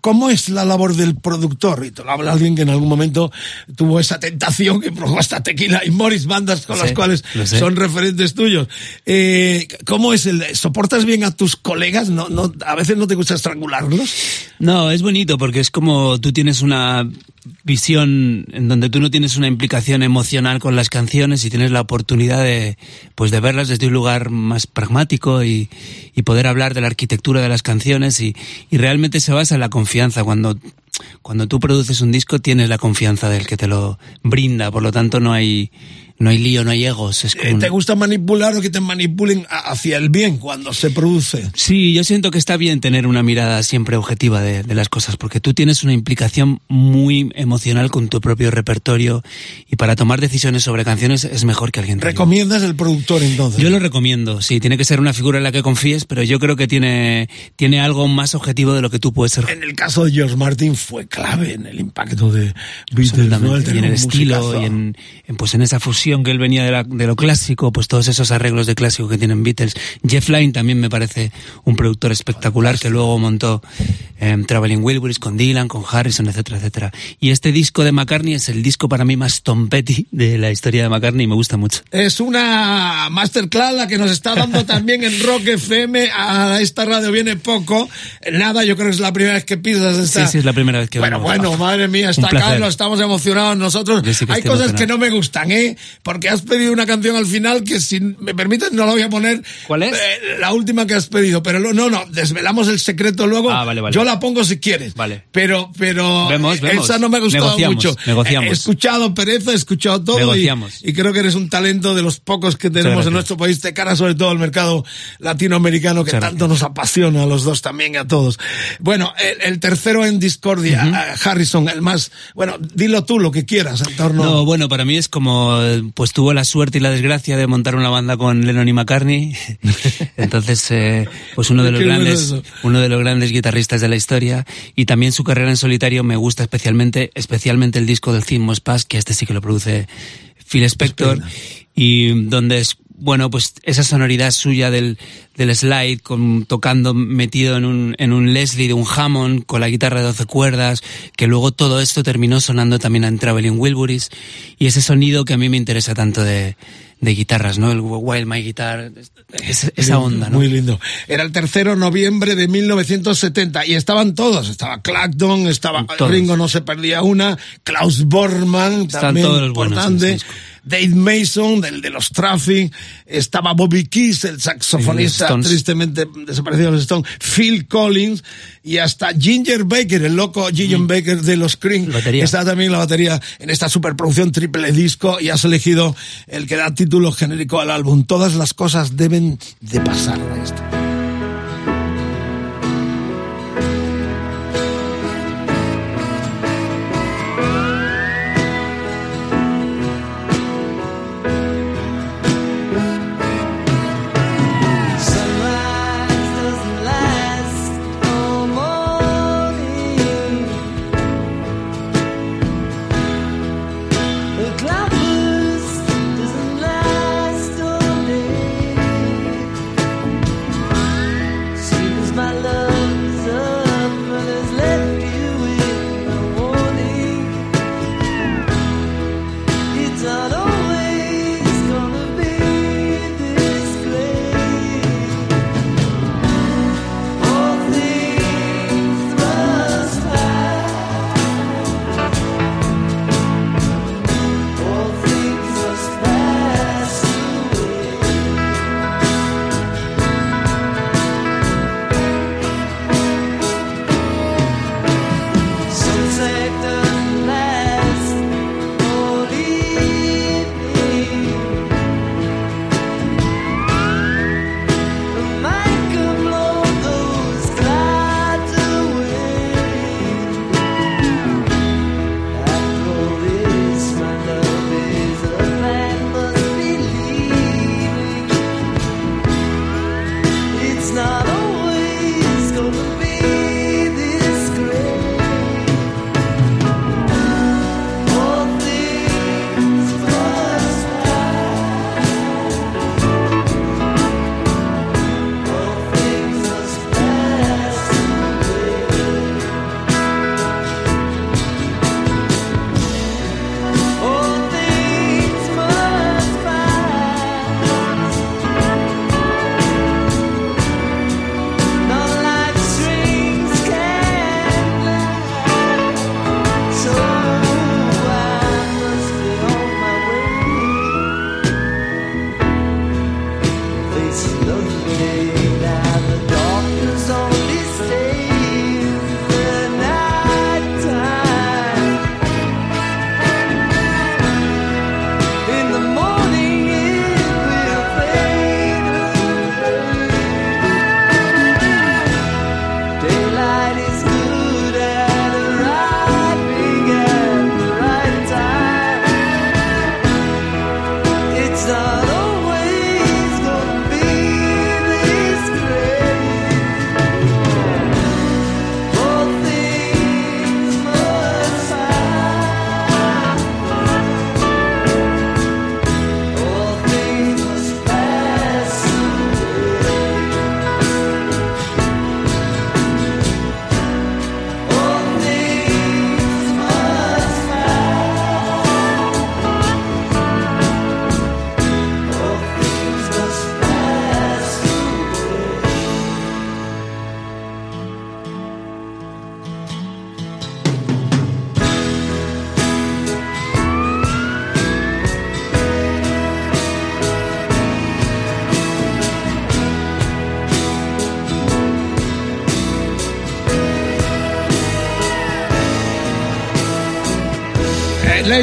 ¿Cómo es la labor del productor? Y te lo habla alguien que en algún momento tuvo esa tentación que probó hasta Tequila y Morris, bandas con las cuales son referentes tuyos. Eh, ¿Cómo es el, soportas bien a tus colegas? ¿No, no, a veces no te gusta estrangularlos. No, es bonito porque es como tú tienes una visión en donde tú no tienes una implicación emocional con las canciones y tienes la oportunidad de, pues de verlas desde un lugar más pragmático y, y poder hablar de la arquitectura de las canciones y, y realmente se basa en la confianza. Cuando, cuando tú produces un disco tienes la confianza del que te lo brinda, por lo tanto no hay, no hay lío, no hay egos. Es como Eh, ¿Te gusta manipular o que te manipulen hacia el bien cuando se produce? Sí, yo siento que está bien tener una mirada siempre objetiva de, de las cosas, porque tú tienes una implicación muy emocional con tu propio repertorio y para tomar decisiones sobre canciones es mejor que alguien te ayude. ¿Recomiendas el productor entonces? Yo lo recomiendo, sí, tiene que ser una figura en la que confíes, pero yo creo que tiene, tiene algo más objetivo de lo que tú puedes ser. En el caso de George Martin fue clave en el impacto de Beatles, ¿no? Él y en el estilo musicazo. y en, en, pues en esa fusión que él venía de, la- de lo clásico, pues todos esos arreglos de clásico que tienen Beatles. Jeff Lynne también me parece un productor espectacular que luego montó eh, Traveling Wilburys con Dylan, con Harrison, etcétera, etcétera. Y este disco de McCartney es el disco para mí más Tom Petty de la historia de McCartney y me gusta mucho. Es una masterclass la que nos está dando también en Rock FM. A esta radio viene poco. Nada, yo creo que es la primera vez que pisas esta. Sí, sí, es la primera vez que Bueno, vengo. bueno, madre mía, está. Carlos, estamos emocionados nosotros. Sí Hay cosas emocionado. que no me gustan, ¿eh? Porque has pedido una canción al final que, si me permites, no la voy a poner. ¿Cuál es? Eh, la última que has pedido, pero lo- no, no, desvelamos el secreto luego. Ah, vale, vale. Yo la pongo si quieres. Vale. Pero, pero. Vemos, vemos. Esa no me ha gustado Negociamos, mucho. negociamos. He escuchado Pereza, he escuchado todo. y- Negociamos. Y, creo que eres un talento de los pocos que tenemos en nuestro país de cara sobre todo al mercado latinoamericano que Muchas tanto nos apasiona a los dos también y a todos. Bueno, el, el tercero en Harrison, el más, bueno, dilo tú lo que quieras en torno. No, bueno, para mí es como, pues tuvo la suerte y la desgracia de montar una banda con Lennon y McCartney. Entonces, eh, pues uno de los bueno grandes, uno de los grandes guitarristas de la historia. Y también su carrera en solitario me gusta especialmente, especialmente el disco del Must Pass, que este sí que lo produce Phil Spector. Y donde es, bueno, pues esa sonoridad suya del, del slide, con, tocando metido en un, en un Leslie de un Hammond, con la guitarra de 12 cuerdas, que luego todo esto terminó sonando también en Traveling Wilburys, y ese sonido que a mí me interesa tanto de, de guitarras, ¿no? El Wild My Guitar, es- esa onda, ¿no? Muy lindo. Era el tercero de noviembre de 1970 y estaban todos. Estaba Clapton, estaba Todos. Ringo, no se perdía una, Klaus Bormann, Están también todos los buenos importante. Dave Mason, del de los Traffic, estaba Bobby Keys, el saxofonista tristemente desaparecido de los Stones, Phil Collins y hasta Ginger Baker, el loco Ginger Baker de los Cream, está también la batería en esta superproducción triple disco y has elegido el que da título genérico al álbum. Todas las cosas deben de pasar. Ahí está.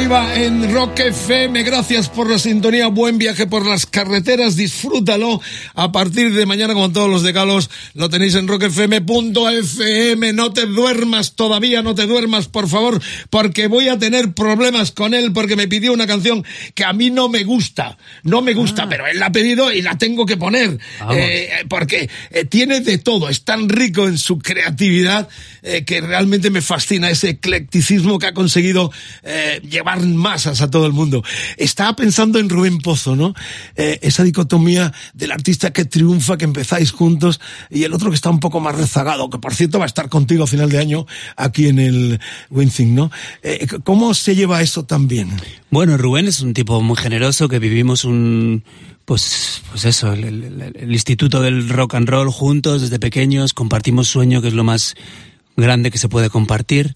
Leiva en Rock FM, gracias por la sintonía, buen viaje por las carreteras, disfrútalo. A partir de mañana, como todos los decalos, lo tenéis en rockfm.fm. No te duermas todavía, no te duermas, por favor, porque voy a tener problemas con él, porque me pidió una canción que a mí no me gusta. No me gusta, pero él la ha pedido y la tengo que poner. Vamos. Eh, porque eh, tiene de todo, es tan rico en su creatividad eh, que realmente me fascina ese eclecticismo que ha conseguido eh, llevar masas a todo el mundo. Estaba pensando en Rubén Pozo, ¿no? Eh, esa dicotomía del artista que triunfa, que empezáis juntos, y el otro que está un poco más rezagado, que por cierto va a estar contigo a final de año aquí en el Winthing, ¿no? Eh, ¿Cómo se lleva eso también? Bueno, Rubén es un tipo muy generoso que vivimos un pues pues eso, el, el- el instituto del rock and roll juntos desde pequeños, compartimos sueño que es lo más grande que se puede compartir,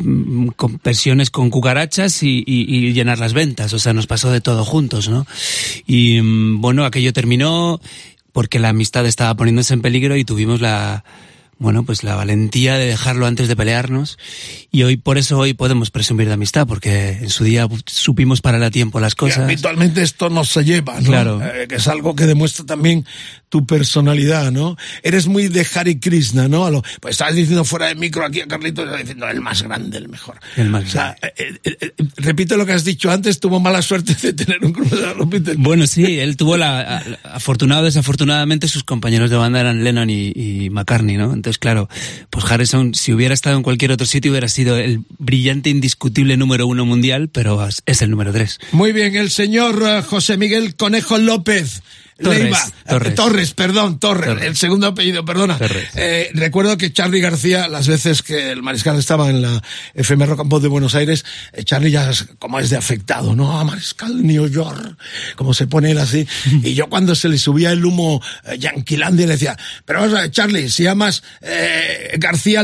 mm, con versiones con cucarachas y, y- y llenar las ventas, o sea, nos pasó de todo juntos, ¿no? Y mm, bueno, aquello terminó porque la amistad estaba poniéndose en peligro y tuvimos la bueno, pues la valentía de dejarlo antes de pelearnos y hoy por eso hoy podemos presumir de amistad porque en su día supimos parar a tiempo las Que cosas. habitualmente esto no se lleva, ¿no? Claro. Eh, que es algo que demuestra también tu personalidad, ¿no? Eres muy de Hare Krishna, ¿no? A lo- pues estabas diciendo fuera de micro aquí a Carlitos, diciendo el más grande, el mejor. El más O sea, eh, eh, eh, repite lo que has dicho antes, tuvo mala suerte de tener un cruzado, repite. Bueno, sí, él tuvo la, afortunado, desafortunadamente, sus compañeros de banda eran Lennon y, y McCartney, ¿no? Entonces, claro, pues Harrison, si hubiera estado en cualquier otro sitio, hubiera sido el brillante, indiscutible número uno mundial, pero es, el número tres. Muy bien, el señor José Miguel Conejo López. Torres, Leiva. Torres. perdón, Torres, Torres. el segundo apellido, perdona. Eh, recuerdo que Charlie García, las veces que el mariscal estaba en la FM Rock and Pop de Buenos Aires, eh, Charlie ya es como es de afectado, ¿no? Ah, mariscal New York, como se pone él así. y yo cuando se le subía el humo eh, Yanquilandia le decía, pero vamos a ver, Charlie, si llamas eh, García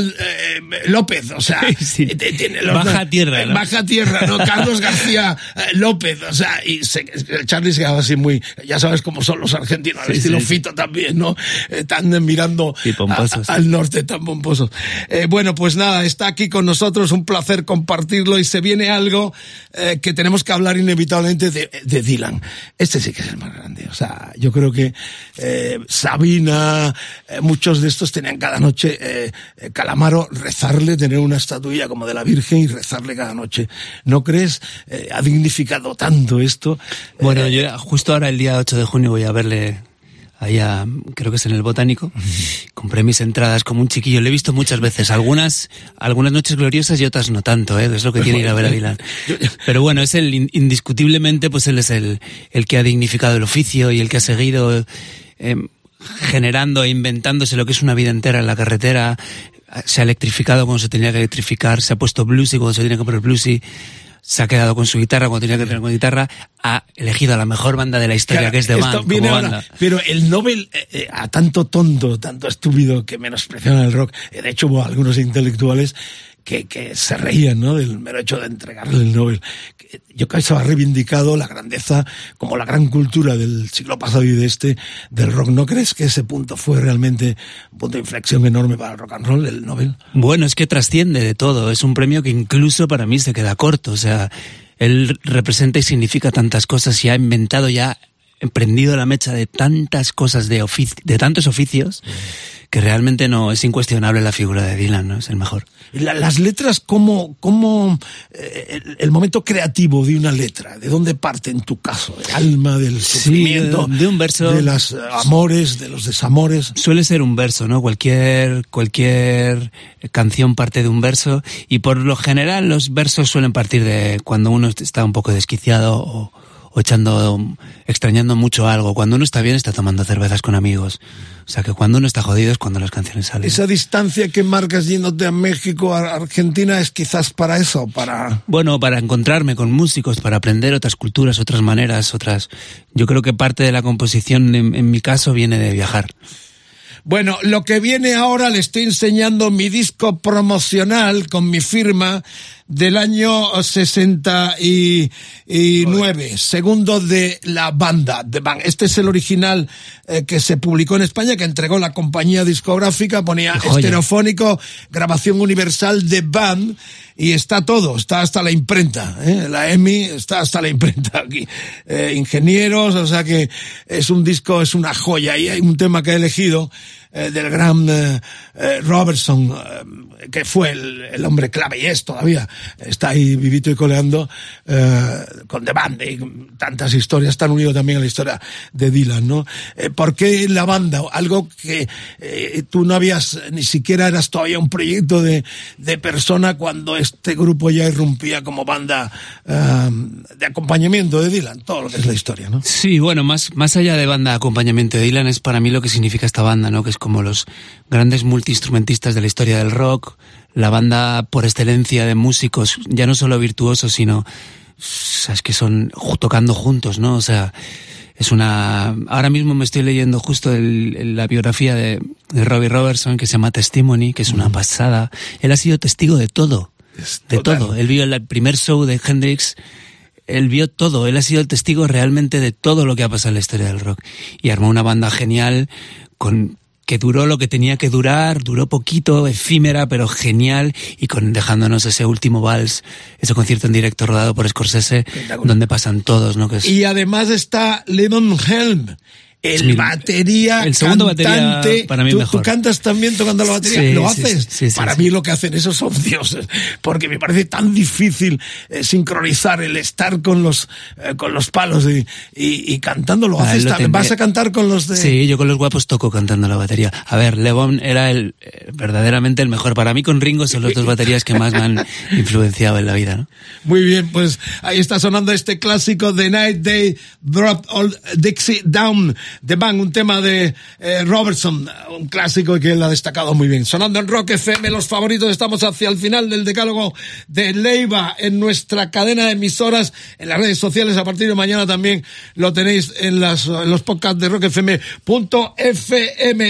López, o sea, Sí. tiene los- Baja tierra, ¿no? Baja tierra, ¿no? Carlos García López, o sea, y se, Charlie se quedaba así muy, ya sabes cómo son los argentinos, al Sí, estilo sí. Fito también, ¿no? Eh, tan mirando pomposos. a- al norte, tan pomposos. Eh, bueno, pues nada, está aquí con nosotros, un placer compartirlo y se viene algo eh, que tenemos que hablar inevitablemente de, de Dylan. Este sí que es el más grande, o sea, yo creo que eh, Sabina, eh, muchos de estos tenían cada noche eh, eh, Calamaro rezarle, tener una estatuilla como de la Virgen y rezarle cada noche. ¿No crees? Eh, ha dignificado tanto esto. Bueno, yo justo ahora el día 8 de junio voy a verle allá, creo que es en el Botánico. Compré mis entradas como un chiquillo. Le he visto muchas veces, algunas, algunas noches gloriosas y otras no tanto, ¿eh? Es lo que tiene ir a ver a Dylan. Pero bueno, es el, in- indiscutiblemente, pues él es el, el que ha dignificado el oficio y el que ha seguido, eh, generando e inventándose lo que es una vida entera en la carretera. Se ha electrificado cuando se tenía que electrificar, se ha puesto bluesy cuando se tenía que poner bluesy se ha quedado con su guitarra cuando tenía que tener con guitarra, ha elegido a la mejor banda de la historia Claro, que es The Band viene ahora, pero el Nobel eh, eh, a tanto tonto, tanto estúpido que menospreciaron el rock, eh, de hecho hubo algunos intelectuales que, que se reían ¿no? del mero hecho de entregarle el Nobel. Yo creo que eso ha reivindicado la grandeza como la gran cultura del siglo pasado y de este del rock. ¿No crees que ese punto fue realmente un punto de inflexión enorme para el rock and roll, el Nobel? Bueno, es que trasciende de todo. Es un premio que incluso para mí se queda corto. O sea, él representa y significa tantas cosas y ha inventado ya, emprendido la mecha de tantas cosas de, ofici- de tantos oficios que realmente no es incuestionable la figura de Dylan, ¿no? Es el mejor. La- las letras, ¿cómo, cómo eh, el, el momento creativo de una letra? ¿De dónde parte en tu caso? ¿El alma, del sufrimiento? de, de un verso. De los amores, de los desamores. Suele ser un verso, ¿no? Cualquier, cualquier canción parte de un verso y por lo general los versos suelen partir de cuando uno está un poco desquiciado o, o echando, extrañando mucho algo. Cuando uno está bien está tomando cervezas con amigos. O sea que cuando uno está jodido es cuando las canciones salen. Esa distancia que marcas yéndote a México, a Argentina, es quizás para eso, para... Bueno, para encontrarme con músicos, para aprender otras culturas, otras maneras, otras. Yo creo que parte de la composición, en, en mi caso, viene de viajar. Bueno, lo que viene ahora le estoy enseñando mi disco promocional con mi firma del año 69, segundo de la banda, de Bang. Este es el original eh, que se publicó en España, que entregó la compañía discográfica, ponía estereofónico, grabación universal de Band, y está todo, está hasta la imprenta, ¿eh? la EMI está hasta la imprenta aquí. Eh, ingenieros, o sea que es un disco, es una joya, y hay un tema que he elegido eh, del gran eh, eh, Robertson, que fue el, hombre clave y es todavía, está ahí vivito y coleando con The Band y tantas historias, están unidos también a la historia de Dylan, ¿no? ¿Por qué la banda? Algo que tú no habías, ni siquiera eras todavía un proyecto de, de persona cuando este grupo ya irrumpía como banda de acompañamiento de Dylan, todo lo que es la historia, ¿no? Sí, bueno, más, más allá de banda de acompañamiento de Dylan es para mí lo que significa esta banda, ¿no? Que como los grandes multiinstrumentistas de la historia del rock, la banda por excelencia de músicos, ya no solo virtuosos, sino, sabes que son tocando juntos, ¿no? O sea, es una... Ahora mismo me estoy leyendo justo el- la biografía de, de Robbie Robertson que se llama Testimony, que es una pasada. Él ha sido testigo de todo, de total. todo. Él vio el primer show de Hendrix, él vio todo, él ha sido el testigo realmente de todo lo que ha pasado en la historia del rock. Y armó una banda genial con que duró lo que tenía que durar, duró poquito, efímera, pero genial, y con dejándonos ese último vals, ese concierto en directo rodado por Scorsese, donde pasan todos, ¿no? Que es, Y además está Lennon Helm, el mi- batería, el segundo batería cantante. para mí ¿Tú, mejor. tú cantas también tocando la batería? Sí, ¿Lo sí, haces? sí, para mí lo que hacen esos son dioses, porque me parece tan difícil eh, sincronizar el estar con los eh, con los palos y, y, y cantando. ¿Lo Ah, haces lo? ¿Vas a cantar con los de...? Sí, yo con los guapos toco cantando la batería. A ver, Levon era el eh, verdaderamente el mejor. Para mí con Ringo son las dos baterías que más me han influenciado en la vida, ¿no? Muy bien, pues ahí está sonando este clásico The Night They Dropped All Dixie Down The Bang, un tema de eh, Robertson, un clásico que él ha destacado muy bien. Sonando en Rock FM, los favoritos, estamos hacia el final del decálogo de Leiva en nuestra cadena de emisoras, en las redes sociales. A partir de mañana también lo tenéis en, en los podcasts de rockfm.fm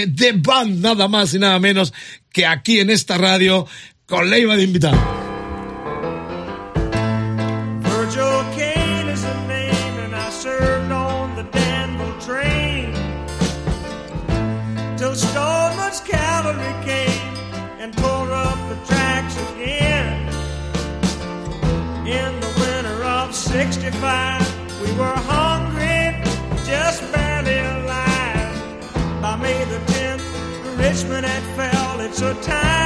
de Band, nada más y nada menos que aquí en esta radio con Leiva de invitado. Had fell. It's a time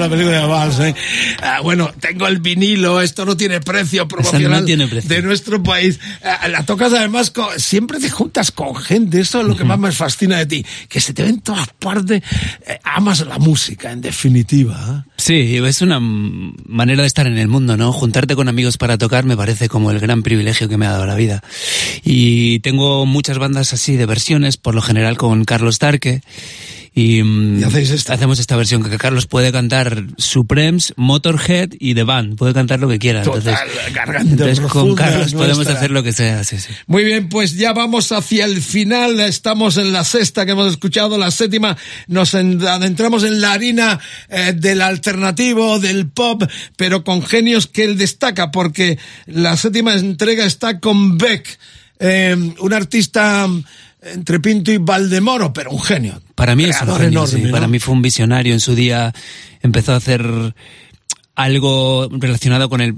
la película de Vals, ¿eh? Ah, bueno, tengo el vinilo, esto no tiene precio promocional tiene precio. de nuestro país. Ah, la tocas además, con- siempre te juntas con gente, eso es lo que más me fascina de ti, que se te ve en todas partes, Eh, amas la música, en definitiva. ¿eh? Sí, es una manera de estar en el mundo, ¿no? Juntarte con amigos para tocar me parece como el gran privilegio que me ha dado la vida. Y tengo muchas bandas así de versiones, por lo general con Carlos Tarque. Y, mm, hacemos esta versión que Carlos puede cantar Supremes, Motorhead y The Band. Puede cantar lo que quiera. Total, entonces, con Carlos podemos hacer lo que sea. Sí, sí. Muy bien, pues ya vamos hacia el final. Estamos en la sexta que hemos escuchado, la séptima. Nos en- adentramos en la harina eh, del alternativo, del pop, pero con genios que él destaca, porque la séptima entrega está con Beck, eh, un artista entre Pinto y Valdemoro, pero un genio. Para mí es un Creador genio, enorme, sí. ¿no? Para mí fue un visionario. En su día empezó a hacer algo relacionado con el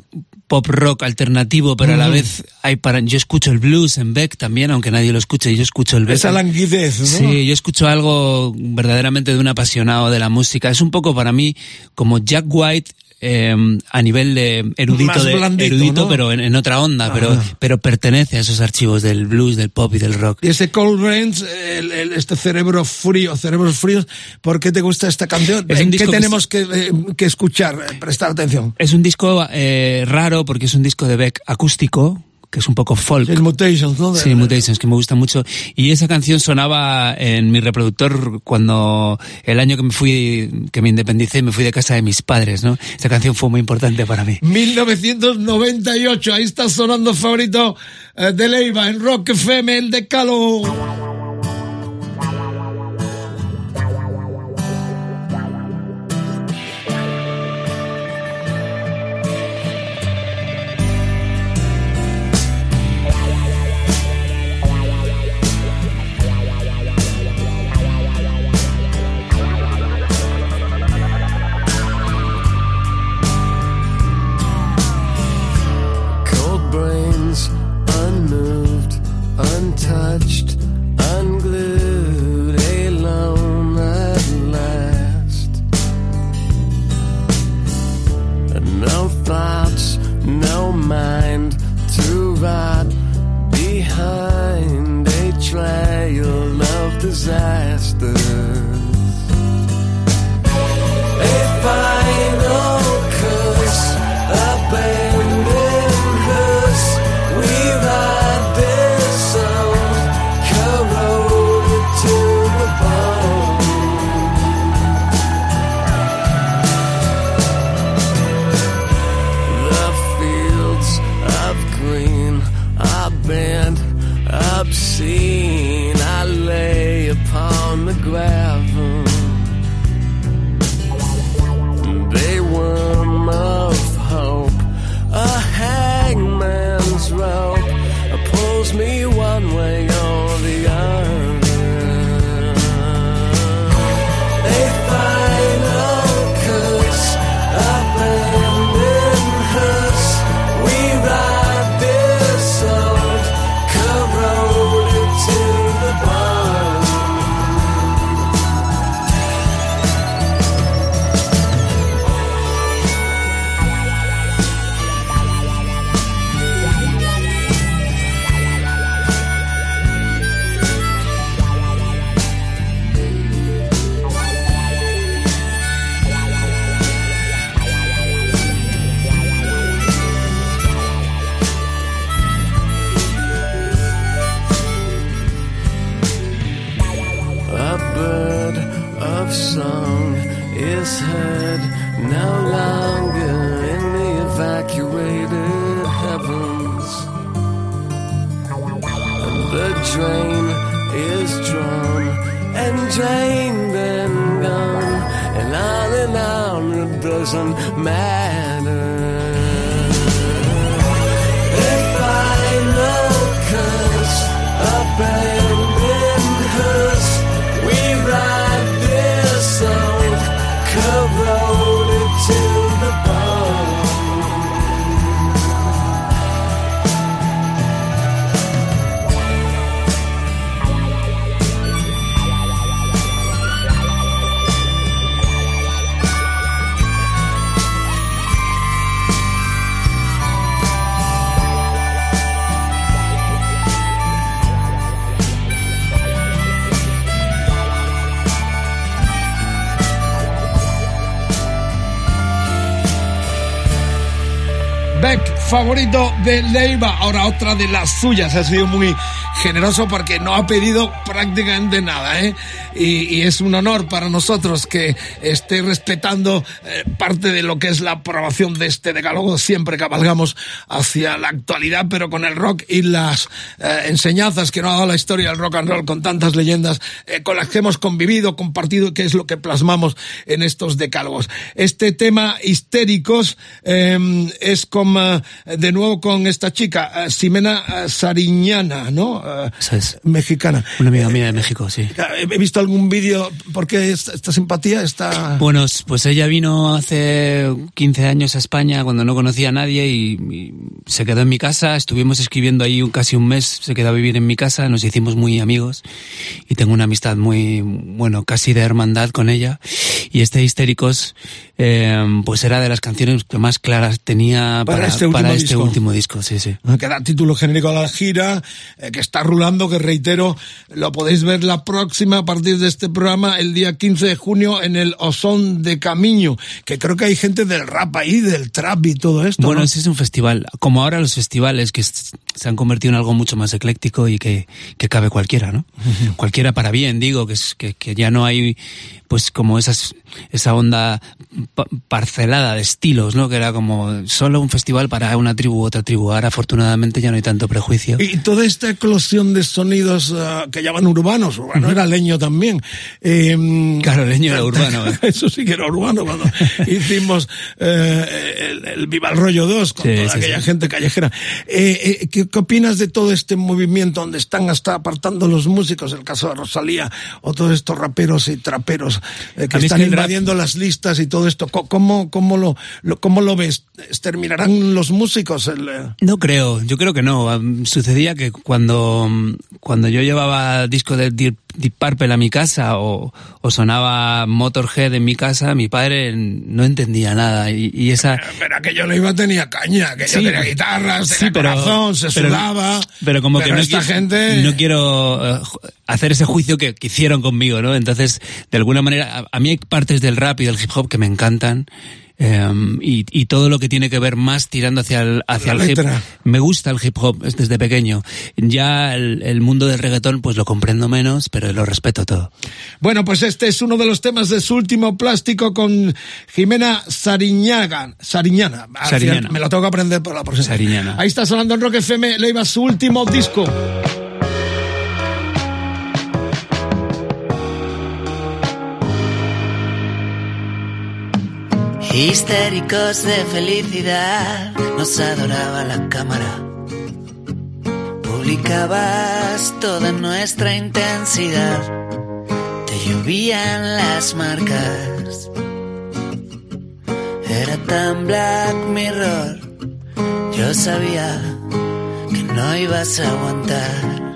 pop rock alternativo, pero a la vez hay para yo escucho el blues en Beck también, aunque nadie lo escuche, yo escucho el Beck. Esa languidez, ¿no? Sí, yo escucho algo verdaderamente de un apasionado de la música. Es un poco para mí como Jack White eh, a nivel de erudito, de, blandito, erudito ¿no? pero en, en otra onda, pero, pero pertenece a esos archivos del blues, del pop y del rock. Y ese Cold Rains, el- el- este cerebro frío, cerebros fríos, ¿por qué te gusta esta canción? Es un ¿En qué disco que tenemos que, eh, que escuchar, eh, prestar atención? Es un disco eh, raro porque es un disco de Beck acústico, que es un poco folk. El Mutations, ¿no? Sí, Mutations, que me gusta mucho. Y esa canción sonaba en mi reproductor cuando el año que me fui, que me independicé, me fui de casa de mis padres, ¿no? Esa canción fue muy importante para mí. 1998, ahí está sonando favorito eh, de Leiva en Rock FM, el de Calo. No longer in the evacuated heavens. The drain is drawn and drained and gone, and on and on it doesn't matter. Favorito de Leiva. Ahora otra de las suyas. Ha sido muy generoso porque no ha pedido prácticamente nada. ¿eh? Y, y es un honor para nosotros que esté respetando eh, parte de lo que es la aprobación de este decálogo. Siempre cabalgamos hacia la actualidad, pero con el rock y las eh, enseñanzas que nos ha dado la historia del rock and roll con tantas leyendas eh, con las que hemos convivido, compartido, que es lo que plasmamos en estos decálogos. Este tema histéricos eh, es con, de nuevo con esta chica, Ximena eh, Sariñana, ¿no? Eh, Mexicana. Una amiga mía de México, sí. He visto algún vídeo, ¿por qué esta, esta simpatía? Esta... Bueno, pues ella vino hace 15 años a España cuando no conocía a nadie y, y se quedó en mi casa. Estuvimos escribiendo ahí un, casi un mes, se quedó a vivir en mi casa, nos hicimos muy amigos y tengo una amistad muy, bueno, casi de hermandad con ella. Y este Histéricos, eh, pues era de las canciones que más claras tenía Para para, este último para este disco. último disco, sí, sí. que da título genérico a la gira, eh, que está rulando, que reitero, lo podéis ver la próxima a partir de este programa, el día 15 de junio, en el Osón de Camiño, que creo que hay gente del rap ahí, del trap y todo esto. Bueno, ¿no? ese es un festival. Como ahora los festivales que se han convertido en algo mucho más ecléctico y que, que cabe cualquiera, ¿no? Cualquiera para bien, digo, que, es, que, que ya no hay pues como esas, esa onda pa- parcelada de estilos, ¿no? Que era como solo un festival para una tribu u otra tribu. Ahora afortunadamente ya no hay tanto prejuicio. Y toda esta eclosión de sonidos ah, que llaman urbanos, urbano era leño también. Eh, Claro, leño era urbano, ¿eh? Eso sí que era urbano cuando hicimos eh, el, el Viva el Rollo 2 con Sí, toda sí, aquella sí. gente callejera. Eh, eh, ¿qué, qué opinas de todo este movimiento donde están hasta apartando los músicos, el caso de Rosalía, o todos estos raperos y traperos eh, que mí es están que el rap- invadiendo las listas y todo esto? ¿Cómo, cómo, lo, lo- cómo lo ves? ¿Terminarán los músicos? El, No creo, yo creo que no. Sucedía que cuando, cuando yo llevaba disco de Deep, Deep Purple a mi casa o, o sonaba Motorhead en mi casa, mi padre no entendía nada. Y, y esa... Pero aquello lo iba tenía caña, que yo Sí, tenía guitarras, sí, tenía pero- corazón, se pero- sudaba. Pero como que no esta quiero, gente... no quiero eh, hacer ese juicio que, que hicieron conmigo, ¿no? Entonces, de alguna manera, a, a mí hay partes del rap y del hip hop que me encantan. Eh, y, y todo lo que tiene que ver más tirando hacia el, hacia el hip me gusta el hip hop es desde pequeño ya el, el mundo del reggaetón pues lo comprendo menos pero lo respeto todo Bueno, pues este es uno de los temas de su último plástico con Jimena Sariñaga, Sariñana. Al Sariñana. Me lo tengo que aprender por la próxima. Sariñana. Ahí está sonando en Rock FM, le iba su último disco. Histéricos de felicidad, nos adoraba la cámara. Publicabas toda nuestra intensidad, te llovían las marcas. Era tan Black Mirror, yo sabía que no ibas a aguantar.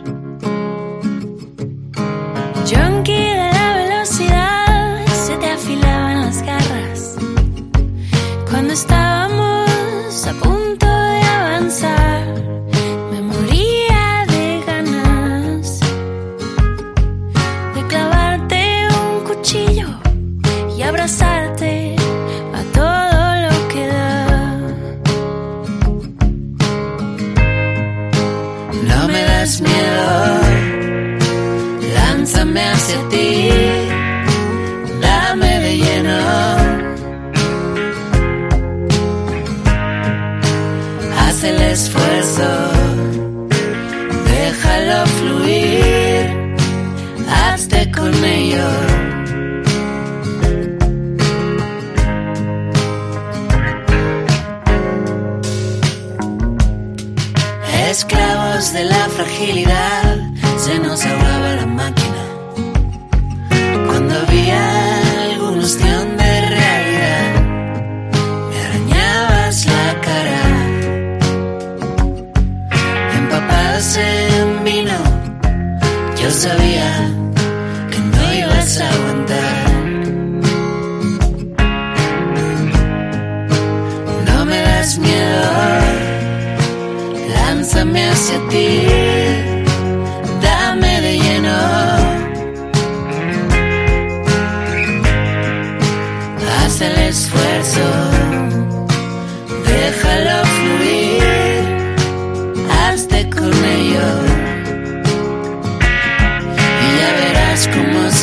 Cuando el esfuerzo, déjalo fluir, hazte con ello. Esclavos de la fragilidad, se nos ahogaba la máquina. Sabía que no ibas a aguantar. No me das miedo, lánzame hacia ti, dame de lleno. Haz el esfuerzo,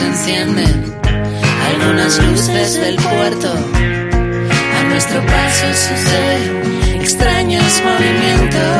encienden algunas luces del puerto. A nuestro paso suceden extraños movimientos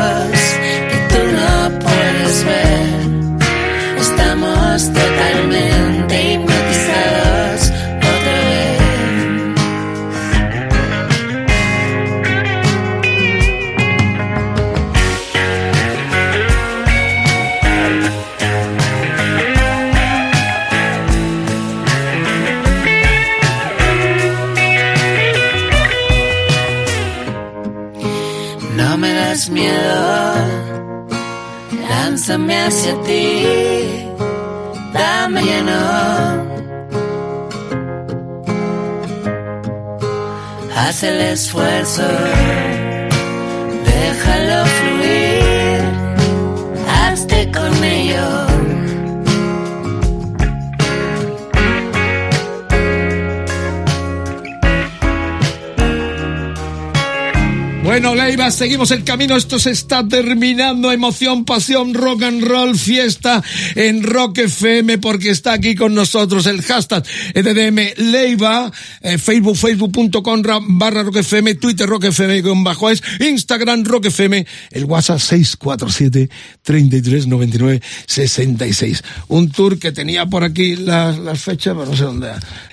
esfuerzo, seguimos el camino. Esto se está terminando. Emoción, pasión, rock and roll, fiesta en Rock FM porque está aquí con nosotros el hashtag EDM Leiva, eh, Facebook, facebook.com ra- barra Rock FM, Twitter Rock FM con bajo es, Instagram Rock FM, el WhatsApp 647 33 99 66. Un tour que tenía por aquí las, fechas, pero no sé dónde.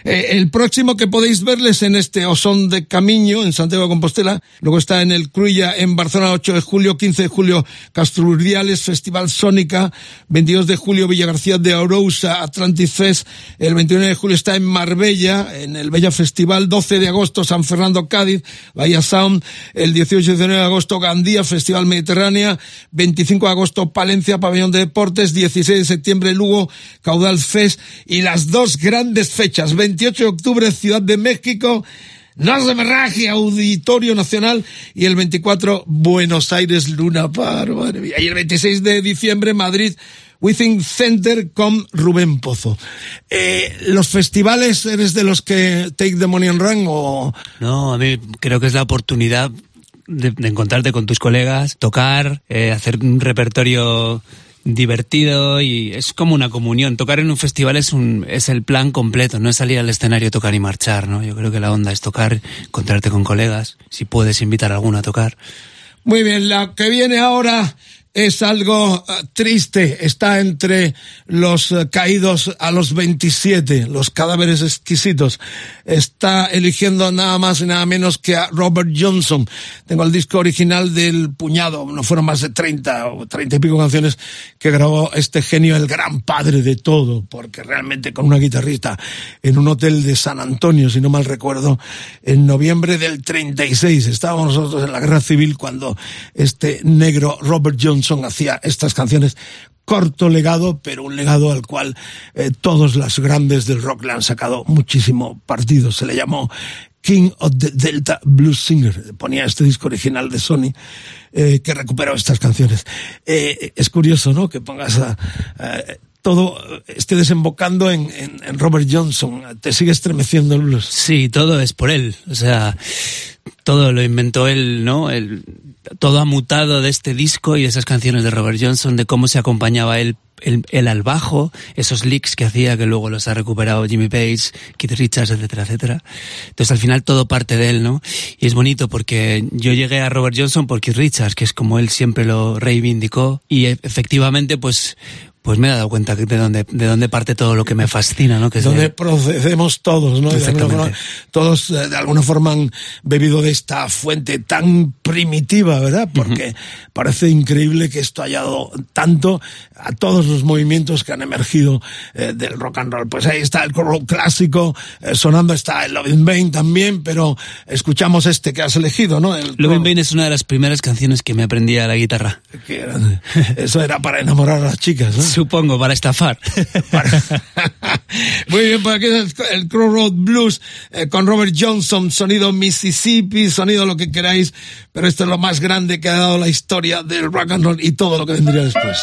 Eh, el próximo que podéis verles en este Osón de Camiño, en Santiago de Compostela, luego está en el Cruilla en Barcelona 8 de julio, 15 de julio Castrurdiales, Festival Sónica, 22 de julio Villa García de Arousa, Atlantis Fest, el 21 de julio está en Marbella, en el Bella Festival, 12 de agosto San Fernando Cádiz, Bahía Sound, el 18 y 19 de agosto Gandía, Festival Mediterránea, 25 de agosto Palencia, Pabellón de Deportes, 16 de septiembre Lugo, Caudal Fest y las dos grandes fechas, 28 de octubre Ciudad de México, no se me raje, Auditorio Nacional y el 24 Buenos Aires Luna Par. Y el 26 de diciembre Madrid Within Center con Rubén Pozo. Eh, ¿Los festivales eres de los que take the money and run o...? No, a mí creo que es la oportunidad de, de encontrarte con tus colegas, tocar, eh, hacer un repertorio divertido y es como una comunión. Tocar en un festival es un es el plan completo, no es salir al escenario, tocar y marchar, ¿no? Yo creo que la onda es tocar, encontrarte con colegas, si puedes invitar a alguno a tocar. Muy bien, la que viene ahora es algo eh, triste. Está entre los eh, caídos a los 27, los cadáveres exquisitos. Está eligiendo nada más y nada menos que a Robert Johnson. Tengo el disco original del puñado, no fueron más de 30 o 30 y pico canciones que grabó este genio, el gran padre de todo, porque realmente con una guitarrista en un hotel de San Antonio, si no mal recuerdo, en noviembre del 36. Estábamos nosotros en la guerra civil cuando este negro Robert Johnson hacía estas canciones corto legado, pero un legado al cual eh, todos los grandes del rock le han sacado muchísimo partido. Se le llamó King of the Delta Blues Singer. Ponía este disco original de Sony eh, que recuperó estas canciones. Eh, es curioso, ¿no? Que pongas a, todo esté desembocando en, en, en, Robert Johnson. Te sigue estremeciendo el blues. Sí, todo es por él. O sea, todo lo inventó él, ¿no? El, todo ha mutado de este disco y de esas canciones de Robert Johnson, de cómo se acompañaba él, él, él al bajo, esos licks que hacía que luego los ha recuperado Jimmy Page, Keith Richards, etcétera, etcétera. Entonces al final todo parte de él, ¿no? Y es bonito porque yo llegué a Robert Johnson por Keith Richards, que es como él siempre lo reivindicó, y efectivamente pues pues me he dado cuenta de dónde, de dónde parte todo lo que me fascina, ¿no? Que donde de... procedemos todos, ¿no? De forma, todos de alguna forma han bebido de esta fuente tan primitiva, ¿verdad? Porque uh -huh. parece increíble que esto haya dado tanto a todos los movimientos que han emergido eh, del rock and roll. Pues ahí está el rock clásico, eh, sonando está el Loving Bane también, pero escuchamos este que has elegido, ¿no? El Loving Bane es una de las primeras canciones que me aprendí a la guitarra. Eso era para enamorar a las chicas, ¿no? Supongo, para estafar. Muy bien, pues aquí es el Crow Road Blues eh, con Robert Johnson, sonido Mississippi, sonido lo que queráis, pero esto es lo más grande que ha dado la historia del rock and roll y todo lo que vendría después.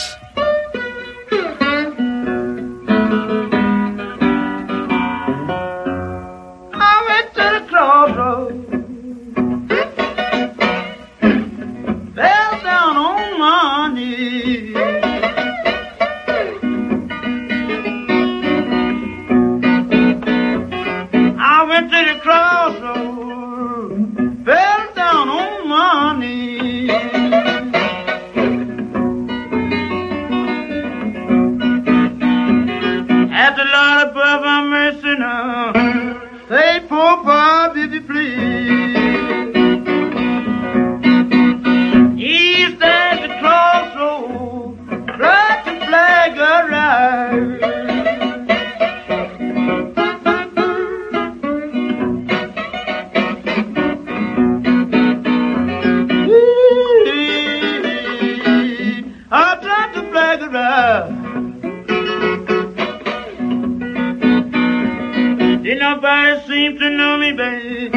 Seem to know me, babe?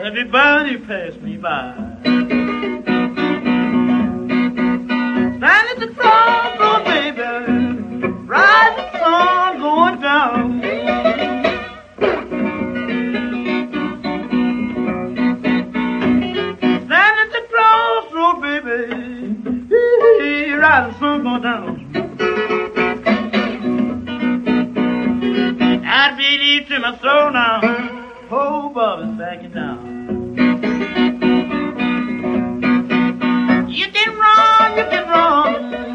Everybody passed me by. Stand at the crossroad, oh, baby. Rising sun going down. At the crossroad, oh, baby. Rising sun going down. I believe to my soul now. Oh, Bubba's backing down. You can run, you can run.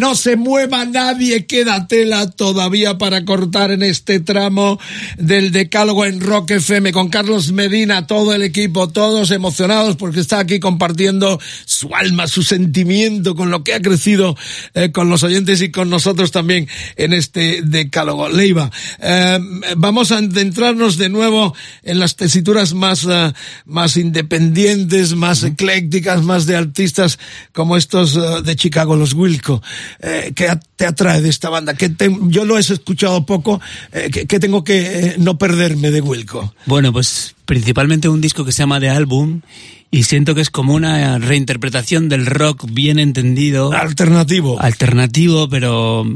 No se mueva nadie, queda tela todavía para cortar en este tramo del decálogo en Rock FM con Carlos Medina, todo el equipo, todos emocionados porque está aquí compartiendo su alma, su sentimiento con lo que ha crecido eh, con los oyentes y con nosotros también en este decálogo. Leiva, eh, vamos a adentrarnos de nuevo en las tesituras más, uh, más independientes, más eclécticas, más de artistas como estos uh, de Chicago los Wilco. Eh, ¿Qué te atrae de esta banda? ¿Qué te, yo lo he escuchado poco. Eh, ¿qué, ¿qué, tengo que eh, no perderme de Wilco? Bueno, pues principalmente un disco que se llama The Album y siento que es como una reinterpretación del rock bien entendido. Alternativo. Alternativo, pero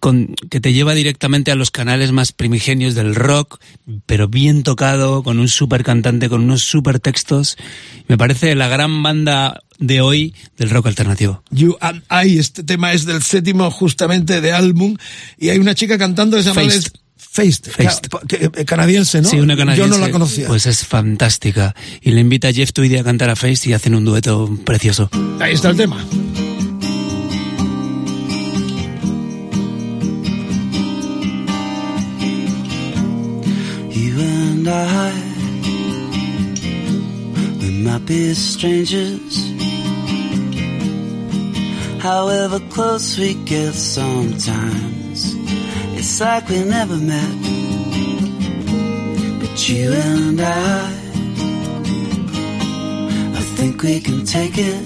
con, que te lleva directamente a los canales más primigenios del rock, pero bien tocado, con un super cantante, con unos super textos. Me parece la gran banda de hoy del rock alternativo. You and I, este tema es del séptimo justamente de álbum y hay una chica cantando que se llama Faced. Faced, Faced. ca- que- canadiense, ¿no? Sí, una canadiense. Yo no la conocía. Pues es fantástica. Y le invita a Jeff Tweedy a cantar a Face y hacen un dueto precioso. Ahí está el tema. You and I, we might be strangers. However close we get sometimes, it's like we never met. But you and I, I think we can take it.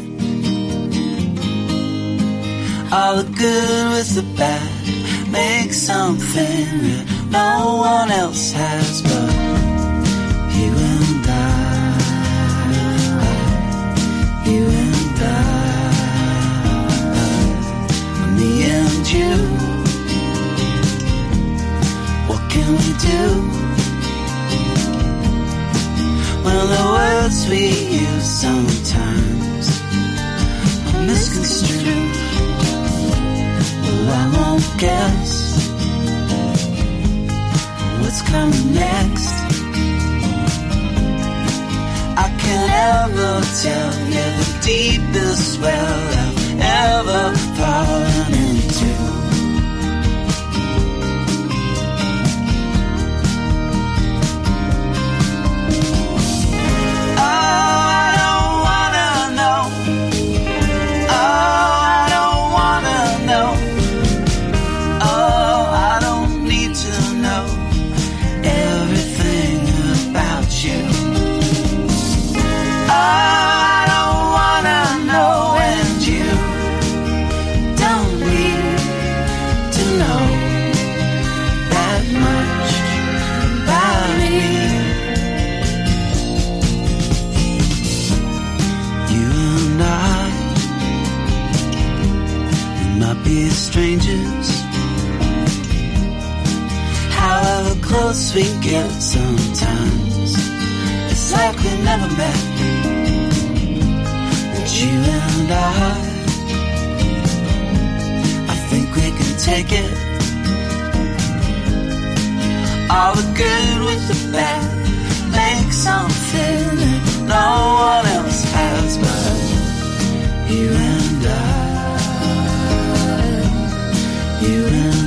All the good with the bad, make something that no one else has but you. What can we do? Well, the words we use sometimes are misconstrued. Well, I won't guess what's coming next. I can't ever tell you the deepest well I've ever fallen into. We get sometimes, it's like we never met. But you and I, I think we can take it. All the good with the bad, make something that no one else has but you and I. You and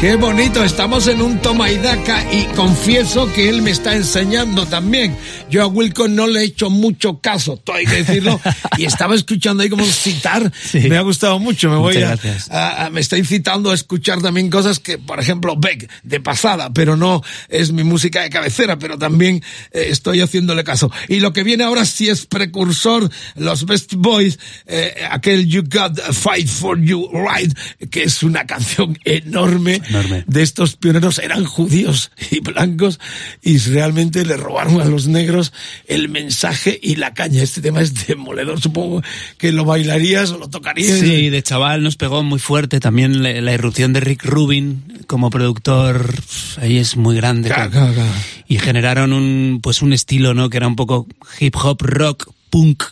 Qué bonito, estamos en un toma y daca y confieso que él me está enseñando también. Yo a Wilco no le he hecho mucho caso, todo hay que decirlo, y estaba escuchando ahí como citar, me ha gustado mucho, me voy a, gracias. a- a- me está incitando a escuchar también cosas que, por ejemplo, Beck, de pasada, pero no es mi música de cabecera, pero también eh, estoy haciéndole caso. Y lo que viene ahora sí es precursor, los Best Boys, eh, aquel You Got a Fight for You Right, que es una canción enorme, de estos pioneros, eran judíos y blancos, y realmente le robaron a los negros el mensaje y la caña. Este tema es demoledor, supongo que lo bailarías o lo tocarías. Sí, de chaval nos pegó muy fuerte. También la, la irrupción de Rick Rubin como productor, ahí es muy grande. Claro, claro, claro. Y generaron un, pues un estilo, ¿no? Que era un poco hip hop, rock, punk,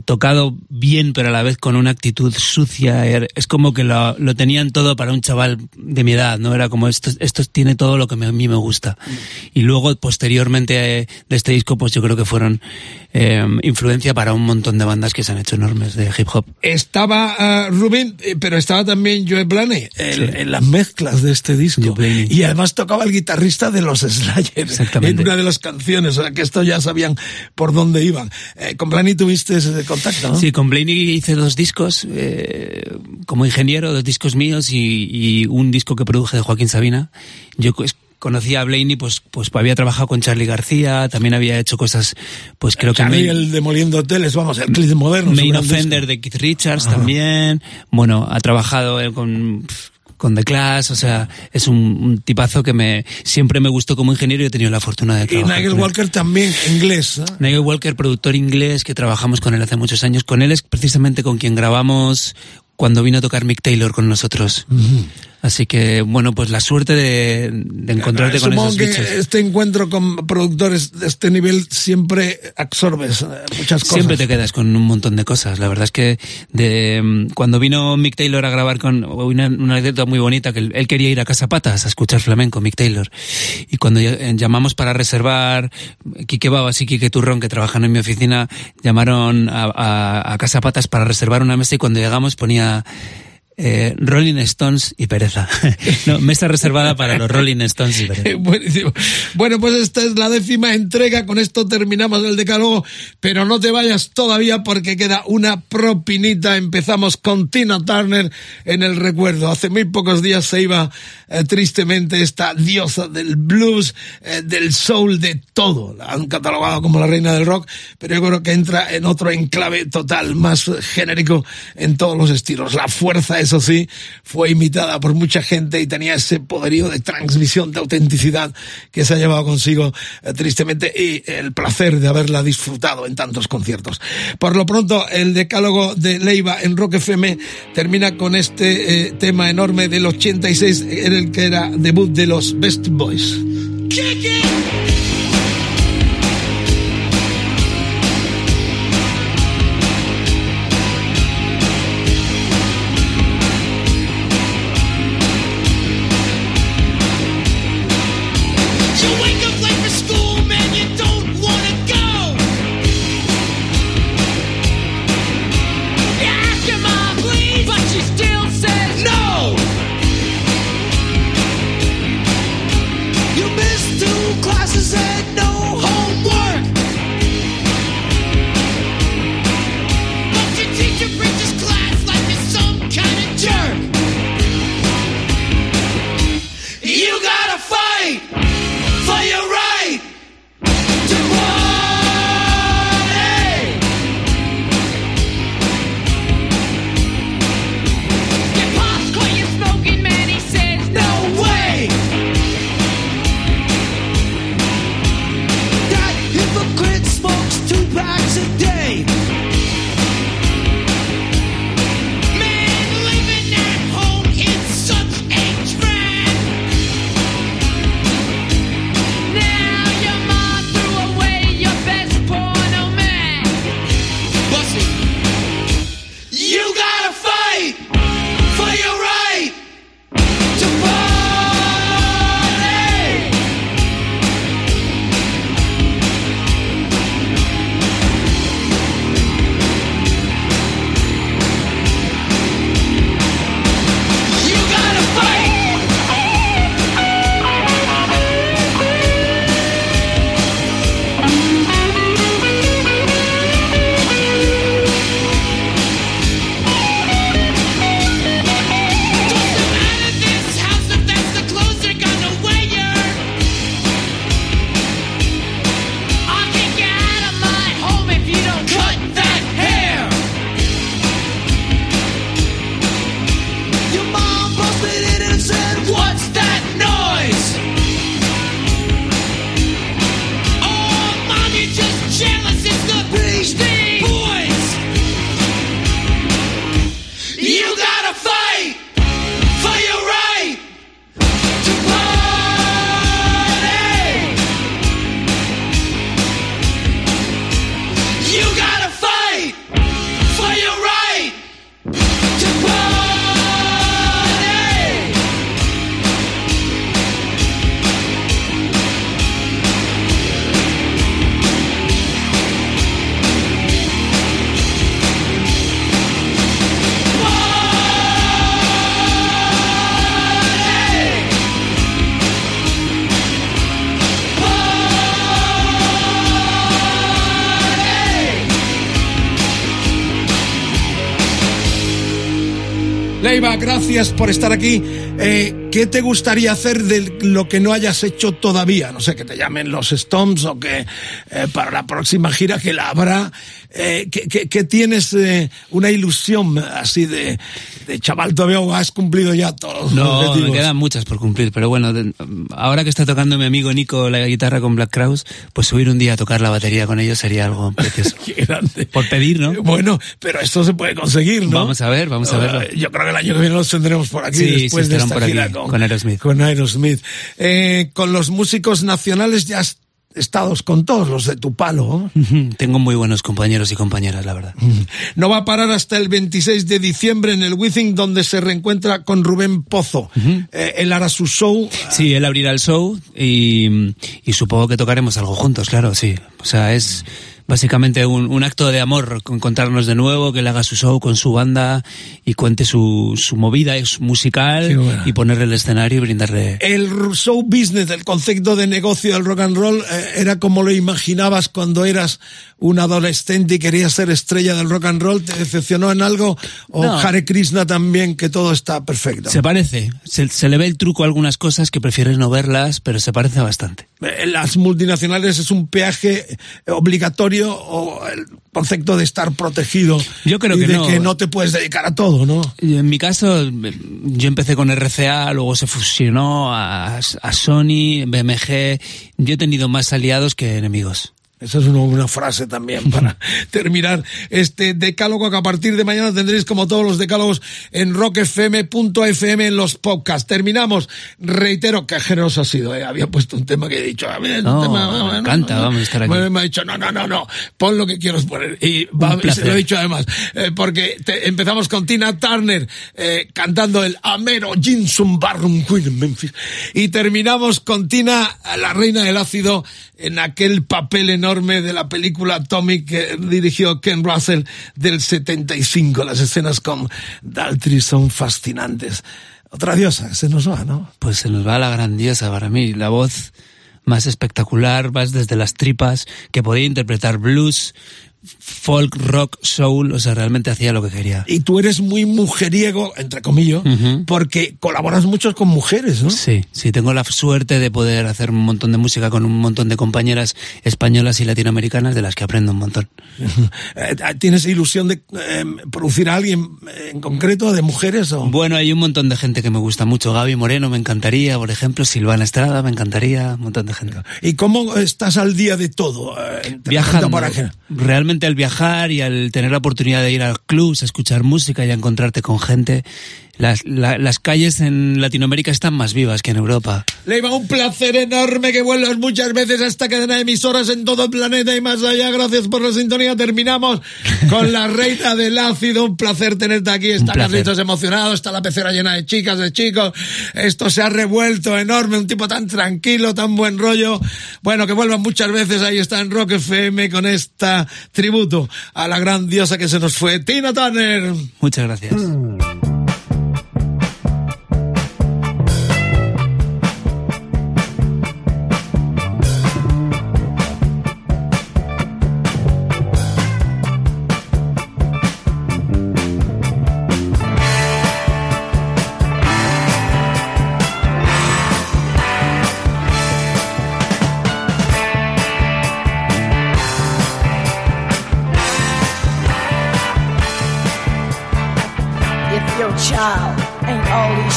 tocado bien, pero a la vez con una actitud sucia. Era- Es como que lo, lo tenían todo para un chaval de mi edad, ¿no? Era como esto, esto tiene todo lo que me- a mí me gusta. Y luego, posteriormente eh, de este disco, pues yo creo que fueron eh, influencia para un montón de bandas que se han hecho enormes de hip hop. Estaba ah, Rubin, eh, pero estaba también Joe Blaney Sí. en las mezclas de este disco. Y además tocaba el guitarrista de los Slayers en una de las canciones, o sea que esto ya sabían por dónde iban. Eh, con Blaney tuviste ese contacto, ¿no? Sí, con Blaney hice dos discos eh, como ingeniero, dos discos míos y, y un disco que produje de Joaquín Sabina. Yo pues, conocí a Blaney, pues, pues había trabajado con Charlie García, también había hecho cosas, pues creo que... Charlie, el demoliendo hoteles, vamos, el clip moderno. Main Offender disco. de Keith Richards Ajá. también. Bueno, ha trabajado con, con The Clash, o sea, es un, un tipazo que me siempre me gustó como ingeniero y he tenido la fortuna de Y trabajar. Nigel con él. Walker también, inglés. ¿eh? Nigel Walker, productor inglés que trabajamos con él hace muchos años. Con él es precisamente con quien grabamos cuando vino a tocar Mick Taylor con nosotros. Así que, bueno, pues la suerte de, de encontrarte con esos que bichos. este encuentro con productores de este nivel siempre absorbes eh, muchas cosas. Siempre te quedas con un montón de cosas. La verdad es que de, mm, cuando vino Mick Taylor a grabar con una, una anécdota muy bonita que él, él quería ir a Casa Patas a escuchar flamenco, Mick Taylor. Y cuando eh, llamamos para reservar, Quique Babas y Quique Turrón, que trabajan en mi oficina, llamaron a, a- a Casa Patas para reservar una mesa y cuando llegamos ponía eh, Rolling Stones y pereza. no, mesa reservada para los Rolling Stones y pereza. Buenísimo. Bueno, pues esta es la décima entrega. Con esto terminamos el decálogo. Pero no te vayas todavía porque queda una propinita. Empezamos con Tina Turner en el recuerdo. Hace muy pocos días se iba eh, tristemente esta diosa del blues, eh, del soul, de todo. La han catalogado como la reina del rock, pero yo creo que entra en otro enclave total, más genérico en todos los estilos. La fuerza, eso sí, fue imitada por mucha gente y tenía ese poderío de transmisión, de autenticidad que se ha llevado consigo eh, tristemente y el placer de haberla disfrutado en tantos conciertos. Por lo pronto, el decálogo de Leiva en Rock FM termina con este eh, tema enorme del 86, en el que era debut de los Best Boys. You gracias por estar aquí. Eh, ¿Qué te gustaría hacer de lo que no hayas hecho todavía? No sé, que te llamen los Stones o que eh, para la próxima gira que la habrá, eh, que, que- que tienes eh, una ilusión así de, de chaval todavía o has cumplido ya todos los No, me objetivos? quedan muchas por cumplir, pero bueno, ahora que está tocando mi amigo Nico la guitarra con Black Crowes, pues subir un día a tocar la batería con ellos sería algo precioso. Qué grande. Por pedir, ¿no? Bueno, pero esto se puede conseguir, ¿no? Vamos a ver, vamos a verlo. Eh, Yo creo que el año que viene los tendremos por aquí Sí, después de esta por aquí, con Aerosmith. Con Aerosmith. Eh, con los músicos nacionales ya has estado con todos los de tu palo. Tengo muy buenos compañeros y compañeras, la verdad. No va a parar hasta el 26 de diciembre en el Withing, donde se reencuentra con Rubén Pozo. Eh, él hará su show. Sí, él abrirá el show y, y supongo que tocaremos algo juntos, claro, sí. O sea, es básicamente un, un acto de amor encontrarnos de nuevo, que él haga su show con su banda y cuente su, su movida es musical bueno. y ponerle el escenario y brindarle... El show business, el concepto de negocio del rock and roll, eh, era como lo imaginabas cuando eras un adolescente y querías ser estrella del rock and roll. ¿Te decepcionó en algo? ¿O No. Hare Krishna también, que todo está perfecto? Se parece, se, se le ve el truco a algunas cosas que prefieres no verlas, pero se parece bastante. Eh, Las multinacionales es un peaje eh, obligatorio o el concepto de estar protegido. Yo creo y que de no. que no te puedes dedicar a todo, ¿no? En mi caso, yo empecé con RCA, luego se fusionó a, a Sony, BMG. Yo he tenido más aliados que enemigos. Esa es una, una frase también para terminar este decálogo que a partir de mañana tendréis como todos los decálogos en rockfm.fm en los podcasts. Terminamos. Reitero que generoso ha sido. ¿eh? Había puesto un tema que he dicho. A es un No, tema, me encanta, no, vamos a estar aquí. Me, me ha dicho, no, no, no, no. Pon lo que quieras poner. Y va, se lo he dicho además. eh, porque te- empezamos con Tina Turner eh, cantando el Amero Jinsun Barrum Queen en Memphis. Y terminamos con Tina, la reina del ácido, en aquel papel enorme de la película Atomic que dirigió Ken Russell del 75. Las escenas con Daltrey son fascinantes. Otra diosa, se nos va, ¿no? Pues se nos va la grandiosa para mí. La voz más espectacular, más desde las tripas, que podía interpretar blues, folk, rock, soul, o sea, realmente hacía lo que quería. Y tú eres muy mujeriego, entre comillas, porque colaboras mucho con mujeres, ¿no? Sí, sí, tengo la suerte de poder hacer un montón de música con un montón de compañeras españolas y latinoamericanas de las que aprendo un montón. Eh, ¿Tienes ilusión de eh, producir a alguien en concreto, de mujeres? O? Bueno, hay un montón de gente que me gusta mucho. Gaby Moreno me encantaría, por ejemplo, Silvana Estrada me encantaría, un montón de gente. ¿Y cómo estás al día de todo? Eh, Viajando. por. Realmente al viajar y al tener la oportunidad de ir a clubs, a escuchar música y a encontrarte con gente, las, la- las calles en Latinoamérica están más vivas que en Europa. Leiva, un placer enorme que vuelvas muchas veces a esta cadena de emisoras en todo el planeta y más allá. Gracias por la sintonía. Terminamos con la reina del ácido. Un placer tenerte aquí. Está. Carlitos emocionado, está la pecera llena de chicas, de chicos. Esto se ha revuelto enorme. Un tipo tan tranquilo, tan buen rollo. Bueno, que vuelvan muchas veces. Ahí está en Rock FM con esta tributo a la gran diosa que se nos fue, Tina Turner. Muchas gracias.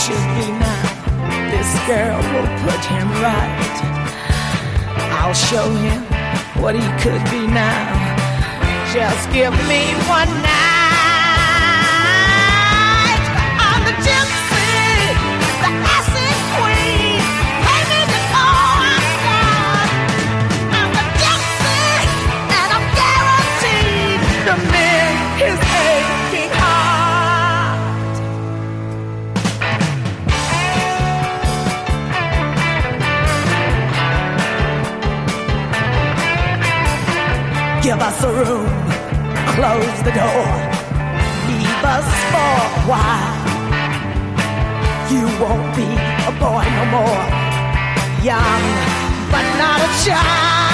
Should be now, this girl will put him right. I'll show him what he could be now. Just give me one night. Give us a room, close the door, leave us for a while. You won't be a boy no more, young but not a child.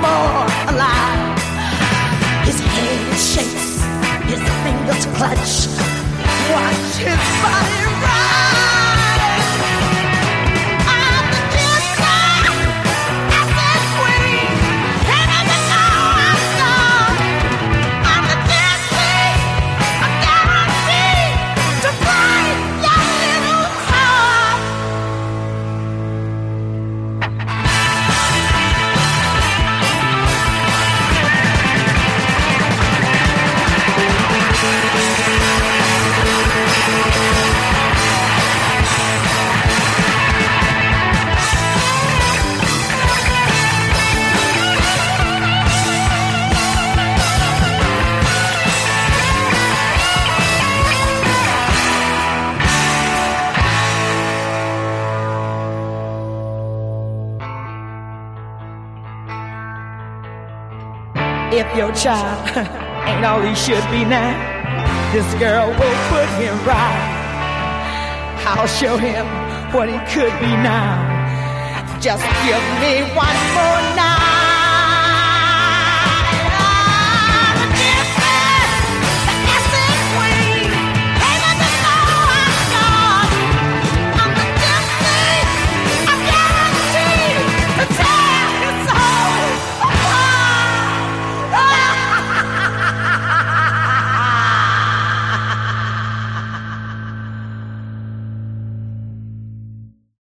more alive. His hand shakes, his fingers clutch. Watch his body rise. Child ain't all he should be now, this girl will put him right. I'll show him what he could be now. Just give me one more night.